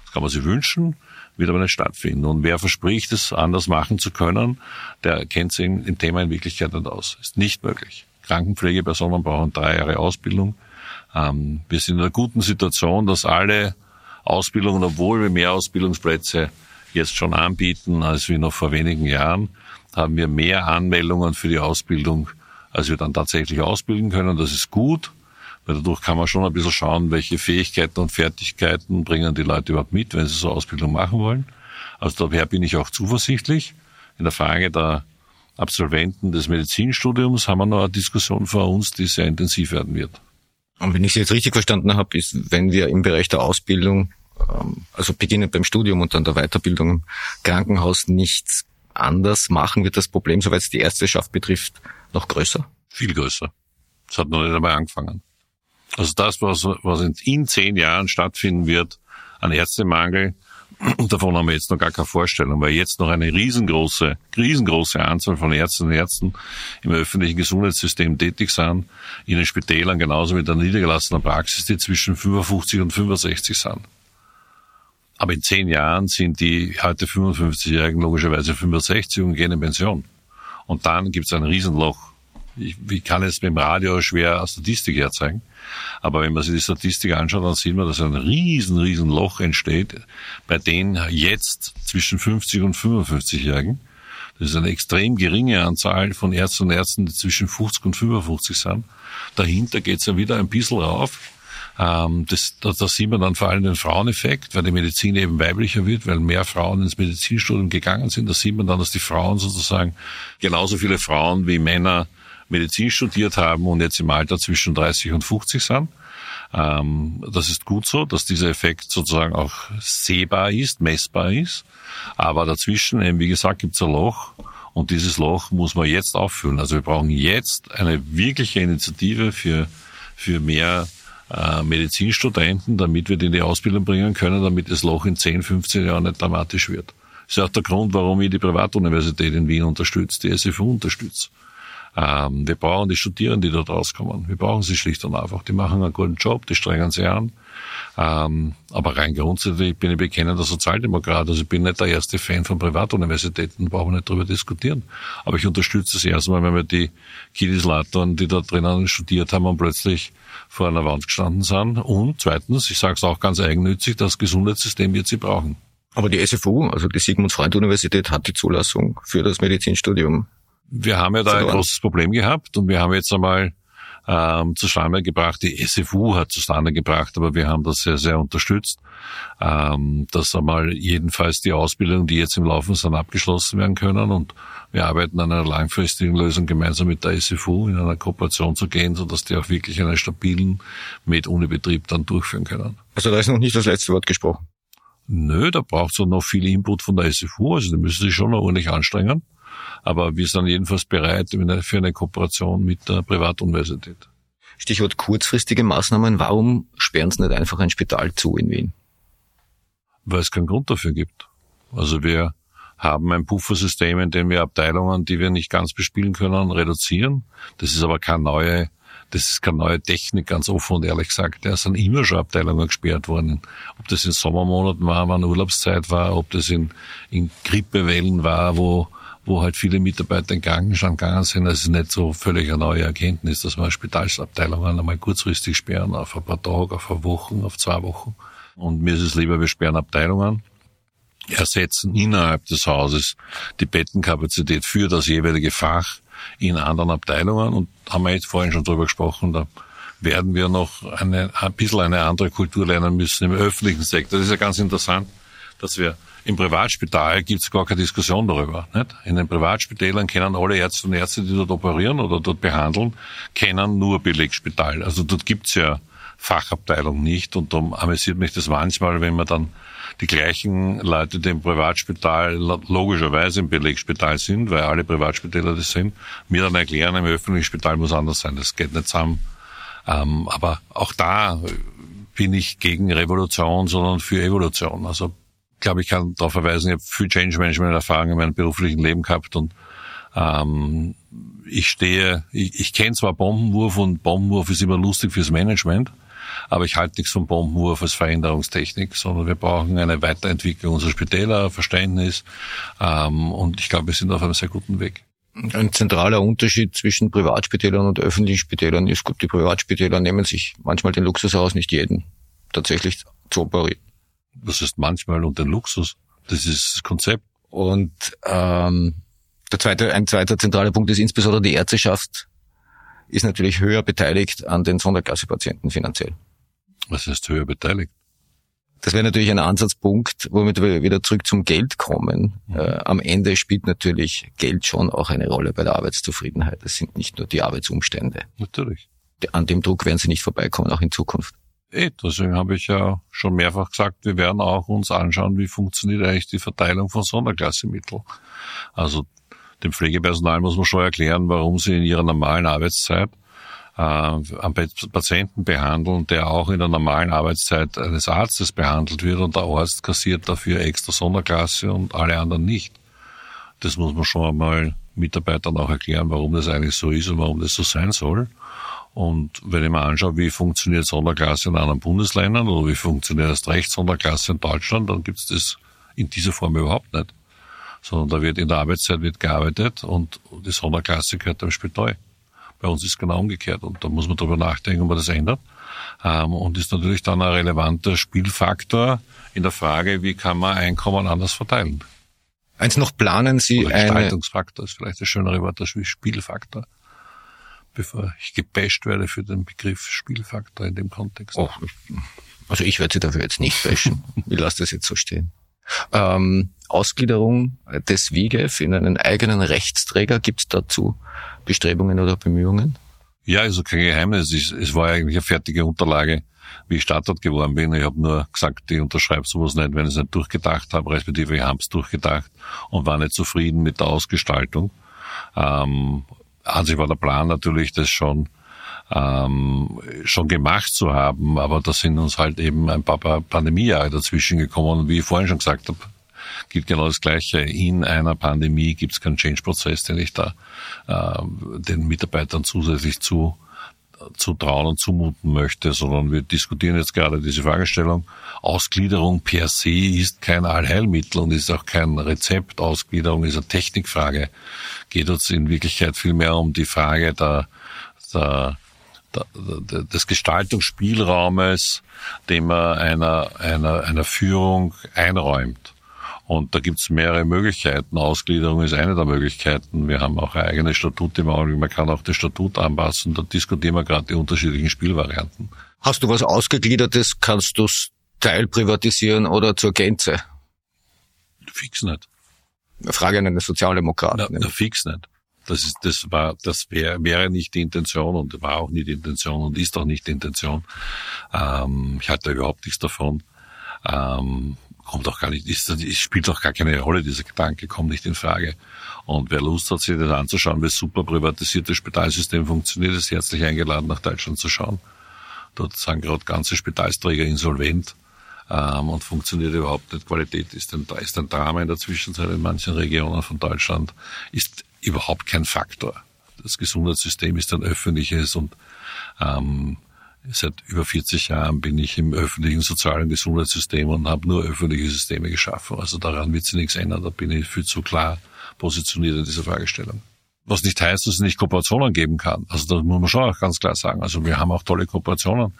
Das kann man sich wünschen, wird aber nicht stattfinden. Und wer verspricht, es anders machen zu können, der kennt sich im Thema in Wirklichkeit nicht aus. Ist nicht möglich. Krankenpflegepersonen brauchen drei Jahre Ausbildung. Ähm, wir sind in einer guten Situation, dass alle Ausbildungen, obwohl wir mehr Ausbildungsplätze jetzt schon anbieten als wie noch vor wenigen Jahren, haben wir mehr Anmeldungen für die Ausbildung, als wir dann tatsächlich ausbilden können. Das ist gut, weil dadurch kann man schon ein bisschen schauen, welche Fähigkeiten und Fertigkeiten bringen die Leute überhaupt mit, wenn sie so Ausbildung machen wollen. Also daher bin ich auch zuversichtlich. In der Frage der Absolventen des Medizinstudiums haben wir noch eine Diskussion vor uns, die sehr intensiv werden wird. Und wenn ich Sie jetzt richtig verstanden habe, ist, wenn wir im Bereich der Ausbildung, also beginnend beim Studium und dann der Weiterbildung im Krankenhaus nichts anders machen, wird das Problem, soweit es die Ärzteschaft betrifft, noch größer? Viel größer. Es hat noch nicht einmal angefangen. Also das, was, was in zehn Jahren stattfinden wird, an Ärztemangel, Davon haben wir jetzt noch gar keine Vorstellung, weil jetzt noch eine riesengroße, riesengroße Anzahl von Ärzten und Ärzten im öffentlichen Gesundheitssystem tätig sind, in den Spitälern genauso mit der niedergelassenen Praxis, die zwischen 55 und 65 sind. Aber in zehn Jahren sind die heute 55-Jährigen logischerweise 65 und gehen in Pension. Und dann gibt es ein Riesenloch. Ich, ich kann es beim Radio schwer Statistik herzeigen. Aber wenn man sich die Statistik anschaut, dann sieht man, dass ein riesen, riesen Loch entsteht bei den jetzt zwischen 50 und 55-Jährigen. Das ist eine extrem geringe Anzahl von Ärzten und Ärzten, die zwischen 50 und 55 sind. Dahinter geht's ja wieder ein bisschen rauf. Ähm, das, da, da sieht man dann vor allem den Fraueneffekt, weil die Medizin eben weiblicher wird, weil mehr Frauen ins Medizinstudium gegangen sind. Da sieht man dann, dass die Frauen sozusagen genauso viele Frauen wie Männer Medizin studiert haben und jetzt im Alter zwischen 30 und 50 sind. Ähm, das ist gut so, dass dieser Effekt sozusagen auch sehbar ist, messbar ist. Aber dazwischen, eben wie gesagt, gibt es ein Loch und dieses Loch muss man jetzt auffüllen. Also wir brauchen jetzt eine wirkliche Initiative für, für mehr äh, Medizinstudenten, damit wir die in die Ausbildung bringen können, damit das Loch in 10, 15 Jahren nicht dramatisch wird. Das ist auch der Grund, warum ich die Privatuniversität in Wien unterstütze, die SFU unterstütze. Ähm, wir brauchen die Studierenden, die dort rauskommen. Wir brauchen sie schlicht und einfach. Die machen einen guten Job, die strengen sich an. Ähm, aber rein grundsätzlich bin ich bekennender Sozialdemokrat. Also ich bin nicht der erste Fan von Privatuniversitäten, brauchen wir nicht darüber diskutieren. Aber ich unterstütze es erstmal, wenn wir die Kiddies Latoren, die da drinnen studiert haben und plötzlich vor einer Wand gestanden sind. Und zweitens, ich sage es auch ganz eigennützig, das Gesundheitssystem wird sie brauchen. Aber die SFU, also die Sigmund Freud Universität, hat die Zulassung für das Medizinstudium wir haben ja da ein großes Problem gehabt und wir haben jetzt einmal ähm, zustande gebracht, die SFU hat zustande gebracht, aber wir haben das sehr, sehr unterstützt, ähm, dass einmal jedenfalls die Ausbildung, die jetzt im Laufen sind, abgeschlossen werden können und wir arbeiten an einer langfristigen Lösung gemeinsam mit der SFU in einer Kooperation zu gehen, sodass die auch wirklich einen stabilen Med-Uni-Betrieb dann durchführen können. Also da ist noch nicht das letzte Wort gesprochen. Nö, da braucht es noch viel Input von der SFU, also die müssen sich schon noch ordentlich anstrengen. Aber wir sind jedenfalls bereit für eine Kooperation mit der Privatuniversität. Stichwort kurzfristige Maßnahmen. Warum sperren Sie nicht einfach ein Spital zu in Wien? Weil es keinen Grund dafür gibt. Also wir haben ein Puffersystem, in dem wir Abteilungen, die wir nicht ganz bespielen können, reduzieren. Das ist aber keine neue, das ist keine neue Technik, ganz offen und ehrlich gesagt. Da sind immer schon Abteilungen gesperrt worden. Ob das in Sommermonaten war, wann Urlaubszeit war, ob das in, in Grippewellen war, wo wo halt viele Mitarbeiter in Krankenstand gegangen sind. Das ist nicht so völlig eine neue Erkenntnis, dass man Spitalsabteilungen einmal kurzfristig sperren, auf ein paar Tage, auf eine Woche, auf zwei Wochen. Und mir ist es lieber, wir sperren Abteilungen, ersetzen innerhalb des Hauses die Bettenkapazität für das jeweilige Fach in anderen Abteilungen und haben wir jetzt vorhin schon drüber gesprochen, da werden wir noch eine, ein bisschen eine andere Kultur lernen müssen im öffentlichen Sektor. Das ist ja ganz interessant, dass wir im Privatspital gibt es gar keine Diskussion darüber. Nicht? In den Privatspitälern kennen alle Ärzte und Ärzte, die dort operieren oder dort behandeln, kennen nur Belegspital. Also dort gibt's ja Fachabteilung nicht und darum amüsiert mich das manchmal, wenn man dann die gleichen Leute, die im Privatspital logischerweise im Belegspital sind, weil alle Privatspitäler das sind, mir dann erklären, im öffentlichen Spital muss anders sein. Das geht nicht zusammen. Ähm, aber auch da bin ich gegen Revolution, sondern für Evolution. Also glaube, ich kann darauf verweisen, ich habe viel Change Management Erfahrung in meinem beruflichen Leben gehabt und ähm, ich stehe, ich, ich kenne zwar Bombenwurf und Bombenwurf ist immer lustig fürs Management, aber ich halte nichts von Bombenwurf als Veränderungstechnik, sondern wir brauchen eine Weiterentwicklung unserer Spitäler, Verständnis ähm, und ich glaube, wir sind auf einem sehr guten Weg. Ein zentraler Unterschied zwischen Privatspitälern und öffentlichen Spitälern ist gut, die Privatspitäler nehmen sich manchmal den Luxus heraus, nicht jeden tatsächlich zu operieren. Das ist manchmal und den Luxus. Das ist das Konzept. Und ähm, der zweite, ein zweiter zentraler Punkt ist insbesondere die Ärzteschaft ist natürlich höher beteiligt an den Sonderklassepatienten finanziell. Was heißt höher beteiligt? Das wäre natürlich ein Ansatzpunkt, womit wir wieder zurück zum Geld kommen. Mhm. Äh, am Ende spielt natürlich Geld schon auch eine Rolle bei der Arbeitszufriedenheit. Es sind nicht nur die Arbeitsumstände. Natürlich. An dem Druck werden sie nicht vorbeikommen, auch in Zukunft. Eh, deswegen habe ich ja schon mehrfach gesagt, wir werden auch uns anschauen, wie funktioniert eigentlich die Verteilung von Sonderklassemitteln. Also dem Pflegepersonal muss man schon erklären, warum sie in ihrer normalen Arbeitszeit äh, einen Patienten behandeln, der auch in der normalen Arbeitszeit eines Arztes behandelt wird und der Arzt kassiert dafür extra Sonderklasse und alle anderen nicht. Das muss man schon einmal Mitarbeitern auch erklären, warum das eigentlich so ist und warum das so sein soll. Und wenn ich mir anschaue, wie funktioniert Sonderklasse in anderen Bundesländern oder wie funktioniert das Recht Sonderklasse in Deutschland, dann gibt es das in dieser Form überhaupt nicht. Sondern da wird in der Arbeitszeit wird gearbeitet und die Sonderklasse gehört dem Spital. Bei uns ist es genau umgekehrt und da muss man darüber nachdenken, ob man das ändert. Ähm, und ist natürlich dann ein relevanter Spielfaktor in der Frage, wie kann man Einkommen anders verteilen. Eins noch planen Sie Oder Gestaltungsfaktor ist vielleicht das schönere Wort als Spielfaktor bevor ich gebasht werde für den Begriff Spielfaktor in dem Kontext. Oh, also ich werde Sie dafür jetzt nicht bashen. ich lasse das jetzt so stehen. Ähm, Ausgliederung des WIGEF in einen eigenen Rechtsträger, gibt es dazu Bestrebungen oder Bemühungen? Ja, also kein Geheimnis. Es, es war eigentlich eine fertige Unterlage, wie ich Startort geworden bin. Ich habe nur gesagt, ich unterschreibe sowas nicht, wenn ich es nicht durchgedacht habe, respektive ich habe es durchgedacht und war nicht zufrieden mit der Ausgestaltung. Ähm, sich war der Plan natürlich, das schon ähm, schon gemacht zu haben, aber da sind uns halt eben ein paar Pandemiejahre dazwischen gekommen. Wie ich vorhin schon gesagt habe, gilt genau das Gleiche. In einer Pandemie gibt es keinen Change-Prozess, den ich da äh, den Mitarbeitern zusätzlich zu zu trauen und zumuten möchte, sondern wir diskutieren jetzt gerade diese Fragestellung. Ausgliederung per se ist kein Allheilmittel und ist auch kein Rezept. Ausgliederung ist eine Technikfrage. Geht uns in Wirklichkeit vielmehr um die Frage der, der, der, des Gestaltungsspielraumes, den man einer, einer, einer Führung einräumt. Und da gibt's mehrere Möglichkeiten. Ausgliederung ist eine der Möglichkeiten. Wir haben auch ein eigenes Statut im Augenblick. Man kann auch das Statut anpassen. Da diskutieren wir gerade die unterschiedlichen Spielvarianten. Hast du was Ausgegliedertes? Kannst du es teilprivatisieren oder zur Gänze? Fix nicht. Frage an einen Sozialdemokraten. Na, na, fix nicht. Das ist, das war, das wäre, wäre nicht die Intention und war auch nicht die Intention und ist auch nicht die Intention. Ähm, ich hatte überhaupt nichts davon. Ähm, kommt auch gar nicht, ist, spielt auch gar keine Rolle, dieser Gedanke kommt nicht in Frage. Und wer Lust hat, sich das anzuschauen, wie super privatisiertes Spitalsystem funktioniert, ist herzlich eingeladen, nach Deutschland zu schauen. Dort sind gerade ganze Spitalsträger insolvent ähm, und funktioniert überhaupt nicht. Qualität ist ein, ist ein Drama in der Zwischenzeit in manchen Regionen von Deutschland, ist überhaupt kein Faktor. Das Gesundheitssystem ist ein öffentliches und ähm, Seit über 40 Jahren bin ich im öffentlichen sozialen Gesundheitssystem und habe nur öffentliche Systeme geschaffen. Also daran wird sich nichts ändern. Da bin ich viel zu klar positioniert in dieser Fragestellung. Was nicht heißt, dass es nicht Kooperationen geben kann. Also das muss man schon auch ganz klar sagen. Also wir haben auch tolle Kooperationen.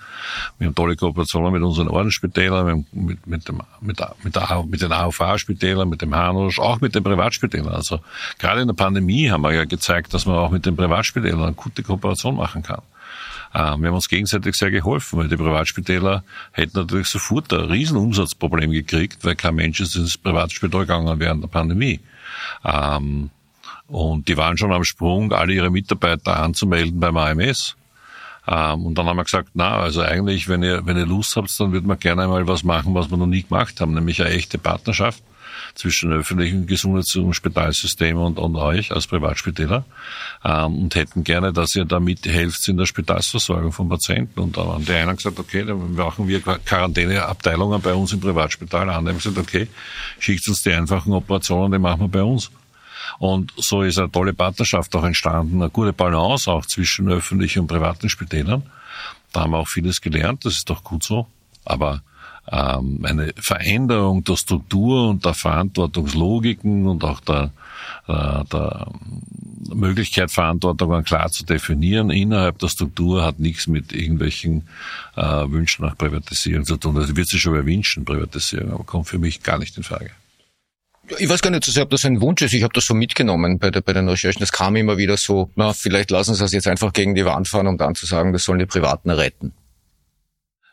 Wir haben tolle Kooperationen mit unseren Ordensspitälern, mit, mit, dem, mit, mit, der, mit den AOV-Spitälern, mit dem Hanusch, auch mit den Privatspitälern. Also gerade in der Pandemie haben wir ja gezeigt, dass man auch mit den Privatspitälern eine gute Kooperation machen kann. Ähm, wir haben uns gegenseitig sehr geholfen, weil die Privatspitäler hätten natürlich sofort ein Riesenumsatzproblem gekriegt, weil kein Mensch ist ins Privatspital gegangen während der Pandemie. Ähm, und die waren schon am Sprung, alle ihre Mitarbeiter anzumelden beim AMS. Ähm, und dann haben wir gesagt, na, also eigentlich, wenn ihr, wenn ihr Lust habt, dann würden wir gerne einmal was machen, was wir noch nie gemacht haben, nämlich eine echte Partnerschaft zwischen öffentlichen Gesundheits- und und, euch als Privatspitäler ähm, und hätten gerne, dass ihr da mithelft in der Spitalsversorgung von Patienten. Und dann haben die einen gesagt, okay, dann brauchen wir Quarantäneabteilungen bei uns im Privatspital. Andere haben gesagt, okay, schickt uns die einfachen Operationen, die machen wir bei uns. Und so ist eine tolle Partnerschaft auch entstanden, eine gute Balance auch zwischen öffentlichen und privaten Spitälern. Da haben wir auch vieles gelernt, das ist doch gut so. Aber eine Veränderung der Struktur und der Verantwortungslogiken und auch der, äh, der Möglichkeit, Verantwortungen klar zu definieren innerhalb der Struktur hat nichts mit irgendwelchen äh, Wünschen nach Privatisierung zu tun. Also wird sich schon bei Wünschen Privatisierung, aber kommt für mich gar nicht in Frage. Ich weiß gar nicht so sehr, ob das ein Wunsch ist. Ich habe das so mitgenommen bei, der, bei den Recherchen. Das kam immer wieder so, na, vielleicht lassen Sie das jetzt einfach gegen die Wand fahren, um dann zu sagen, das sollen die Privaten retten.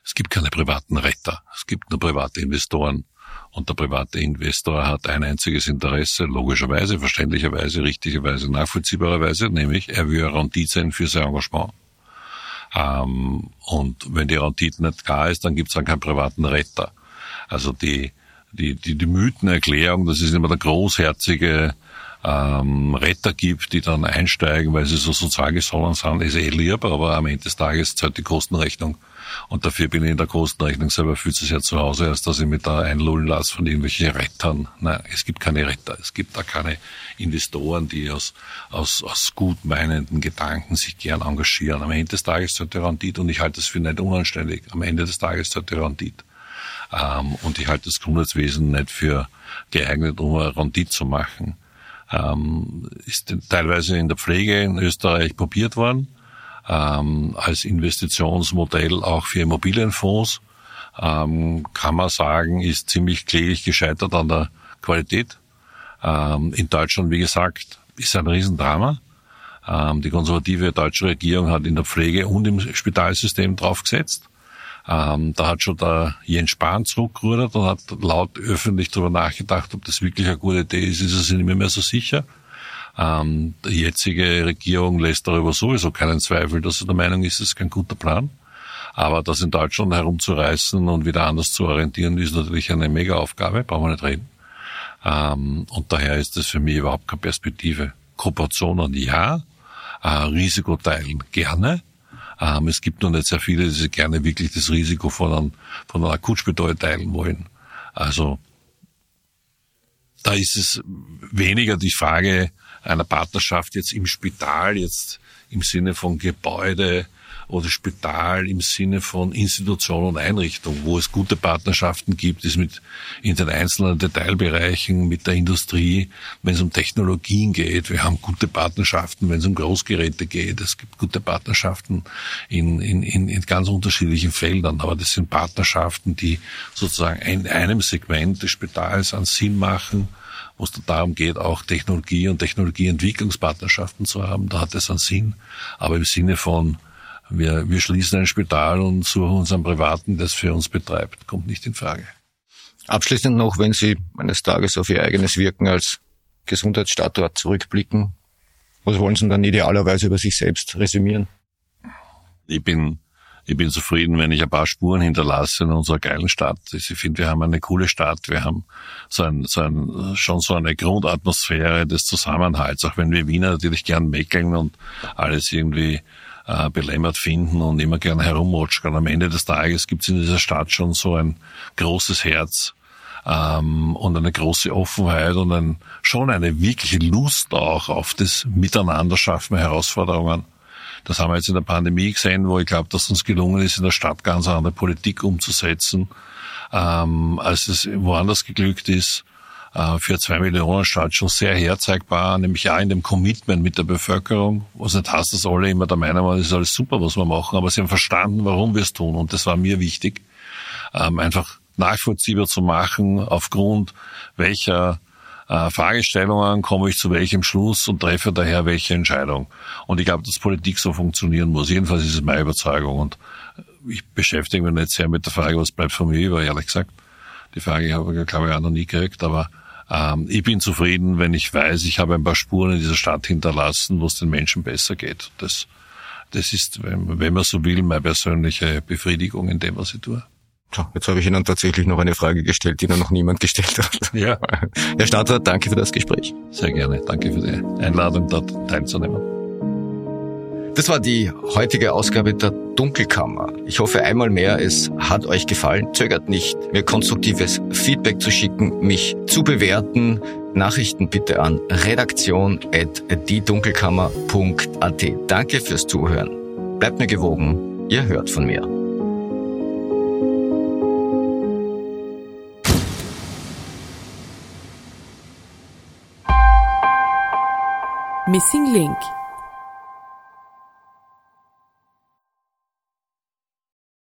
Es gibt keine privaten Retter. Es gibt nur private Investoren. Und der private Investor hat ein einziges Interesse, logischerweise, verständlicherweise, richtigerweise, nachvollziehbarerweise, nämlich er will eine Rendite sein für sein Engagement. Ähm, und wenn die Rendite nicht klar ist, dann gibt es dann keinen privaten Retter. Also die, die, die, die Mythenerklärung, das ist immer der großherzige ähm, Retter gibt, die dann einsteigen, weil sie so sozial gesonnen sind, ist eh lieb, aber am Ende des Tages zahlt die Kostenrechnung. Und dafür bin ich in der Kostenrechnung selber viel zu sehr zu Hause, als dass ich mich da einlullen lasse von irgendwelchen Rettern. Nein, es gibt keine Retter. Es gibt da keine Investoren, die aus, aus, aus gut meinenden Gedanken sich gern engagieren. Am Ende des Tages zahlt die Rendite und ich halte das für nicht unanständig. Am Ende des Tages zahlt die Rendite. Ähm, und ich halte das Gesundheitswesen nicht für geeignet, um eine Rendite zu machen. Ähm, ist teilweise in der Pflege in Österreich probiert worden, ähm, als Investitionsmodell auch für Immobilienfonds. Ähm, kann man sagen, ist ziemlich kläglich gescheitert an der Qualität. Ähm, in Deutschland, wie gesagt, ist ein Riesendrama. Ähm, die konservative deutsche Regierung hat in der Pflege und im Spitalsystem draufgesetzt. Ähm, da hat schon der Jens Spahn zurückgerudert und hat laut öffentlich darüber nachgedacht, ob das wirklich eine gute Idee ist, ist er sich nicht mehr so sicher. Ähm, die jetzige Regierung lässt darüber sowieso keinen Zweifel, dass er der Meinung ist, es ist kein guter Plan. Aber das in Deutschland herumzureißen und wieder anders zu orientieren, ist natürlich eine Mega-Aufgabe, brauchen wir nicht reden. Ähm, und daher ist das für mich überhaupt keine Perspektive. Kooperationen ja, äh, Risiko teilen gerne, ähm, es gibt noch nicht sehr viele, die gerne wirklich das Risiko von einem, von einer Akutspital teilen wollen. Also da ist es weniger die Frage einer Partnerschaft jetzt im Spital, jetzt im Sinne von Gebäude, oder Spital im Sinne von Institution und Einrichtung, wo es gute Partnerschaften gibt, ist mit in den einzelnen Detailbereichen mit der Industrie, wenn es um Technologien geht. Wir haben gute Partnerschaften, wenn es um Großgeräte geht. Es gibt gute Partnerschaften in, in, in, in ganz unterschiedlichen Feldern. Aber das sind Partnerschaften, die sozusagen in einem Segment des Spitals an Sinn machen wo es darum geht, auch Technologie und Technologieentwicklungspartnerschaften zu haben. Da hat es einen Sinn. Aber im Sinne von wir, wir schließen ein Spital und suchen uns einen Privaten, es für uns betreibt. Kommt nicht in Frage. Abschließend noch, wenn Sie eines Tages auf Ihr eigenes Wirken als Gesundheitsstandort zurückblicken, was wollen Sie dann idealerweise über sich selbst resümieren? Ich bin, ich bin zufrieden, wenn ich ein paar Spuren hinterlasse in unserer geilen Stadt. Ich finde, wir haben eine coole Stadt. Wir haben so ein, so ein, schon so eine Grundatmosphäre des Zusammenhalts, auch wenn wir Wiener natürlich gern meckeln und alles irgendwie äh, belämmert finden und immer gerne herumrutschen. Am Ende des Tages gibt es in dieser Stadt schon so ein großes Herz ähm, und eine große Offenheit und ein, schon eine wirkliche Lust auch auf das Miteinander schaffen Herausforderungen. Das haben wir jetzt in der Pandemie gesehen, wo ich glaube, dass uns gelungen ist, in der Stadt ganz andere Politik umzusetzen, ähm, als es woanders geglückt ist. Äh, für zwei Millionen Stadt schon sehr herzeigbar, nämlich auch in dem Commitment mit der Bevölkerung, was nicht heißt, dass alle immer der Meinung waren, das ist alles super, was wir machen, aber sie haben verstanden, warum wir es tun und das war mir wichtig, ähm, einfach nachvollziehbar zu machen, aufgrund welcher äh, Fragestellungen komme ich zu welchem Schluss und treffe daher welche Entscheidung. Und ich glaube, dass Politik so funktionieren muss. Jedenfalls ist es meine Überzeugung. Und ich beschäftige mich nicht sehr mit der Frage, was bleibt von mir über, ehrlich gesagt. Die Frage habe ich, glaube ich, auch noch nie gekriegt, aber ähm, ich bin zufrieden, wenn ich weiß, ich habe ein paar Spuren in dieser Stadt hinterlassen, wo es den Menschen besser geht. Das, das ist, wenn, wenn man so will, meine persönliche Befriedigung in dem, was ich tue. So, jetzt habe ich Ihnen tatsächlich noch eine Frage gestellt, die noch niemand gestellt hat. Ja. Herr Stadtrat, danke für das Gespräch. Sehr gerne. Danke für die Einladung, dort teilzunehmen. Das war die heutige Ausgabe der Dunkelkammer. Ich hoffe einmal mehr, es hat euch gefallen. Zögert nicht, mir konstruktives Feedback zu schicken, mich zu bewerten. Nachrichten bitte an redaktion.diedunkelkammer.at. Danke fürs Zuhören. Bleibt mir gewogen. Ihr hört von mir. Missing Link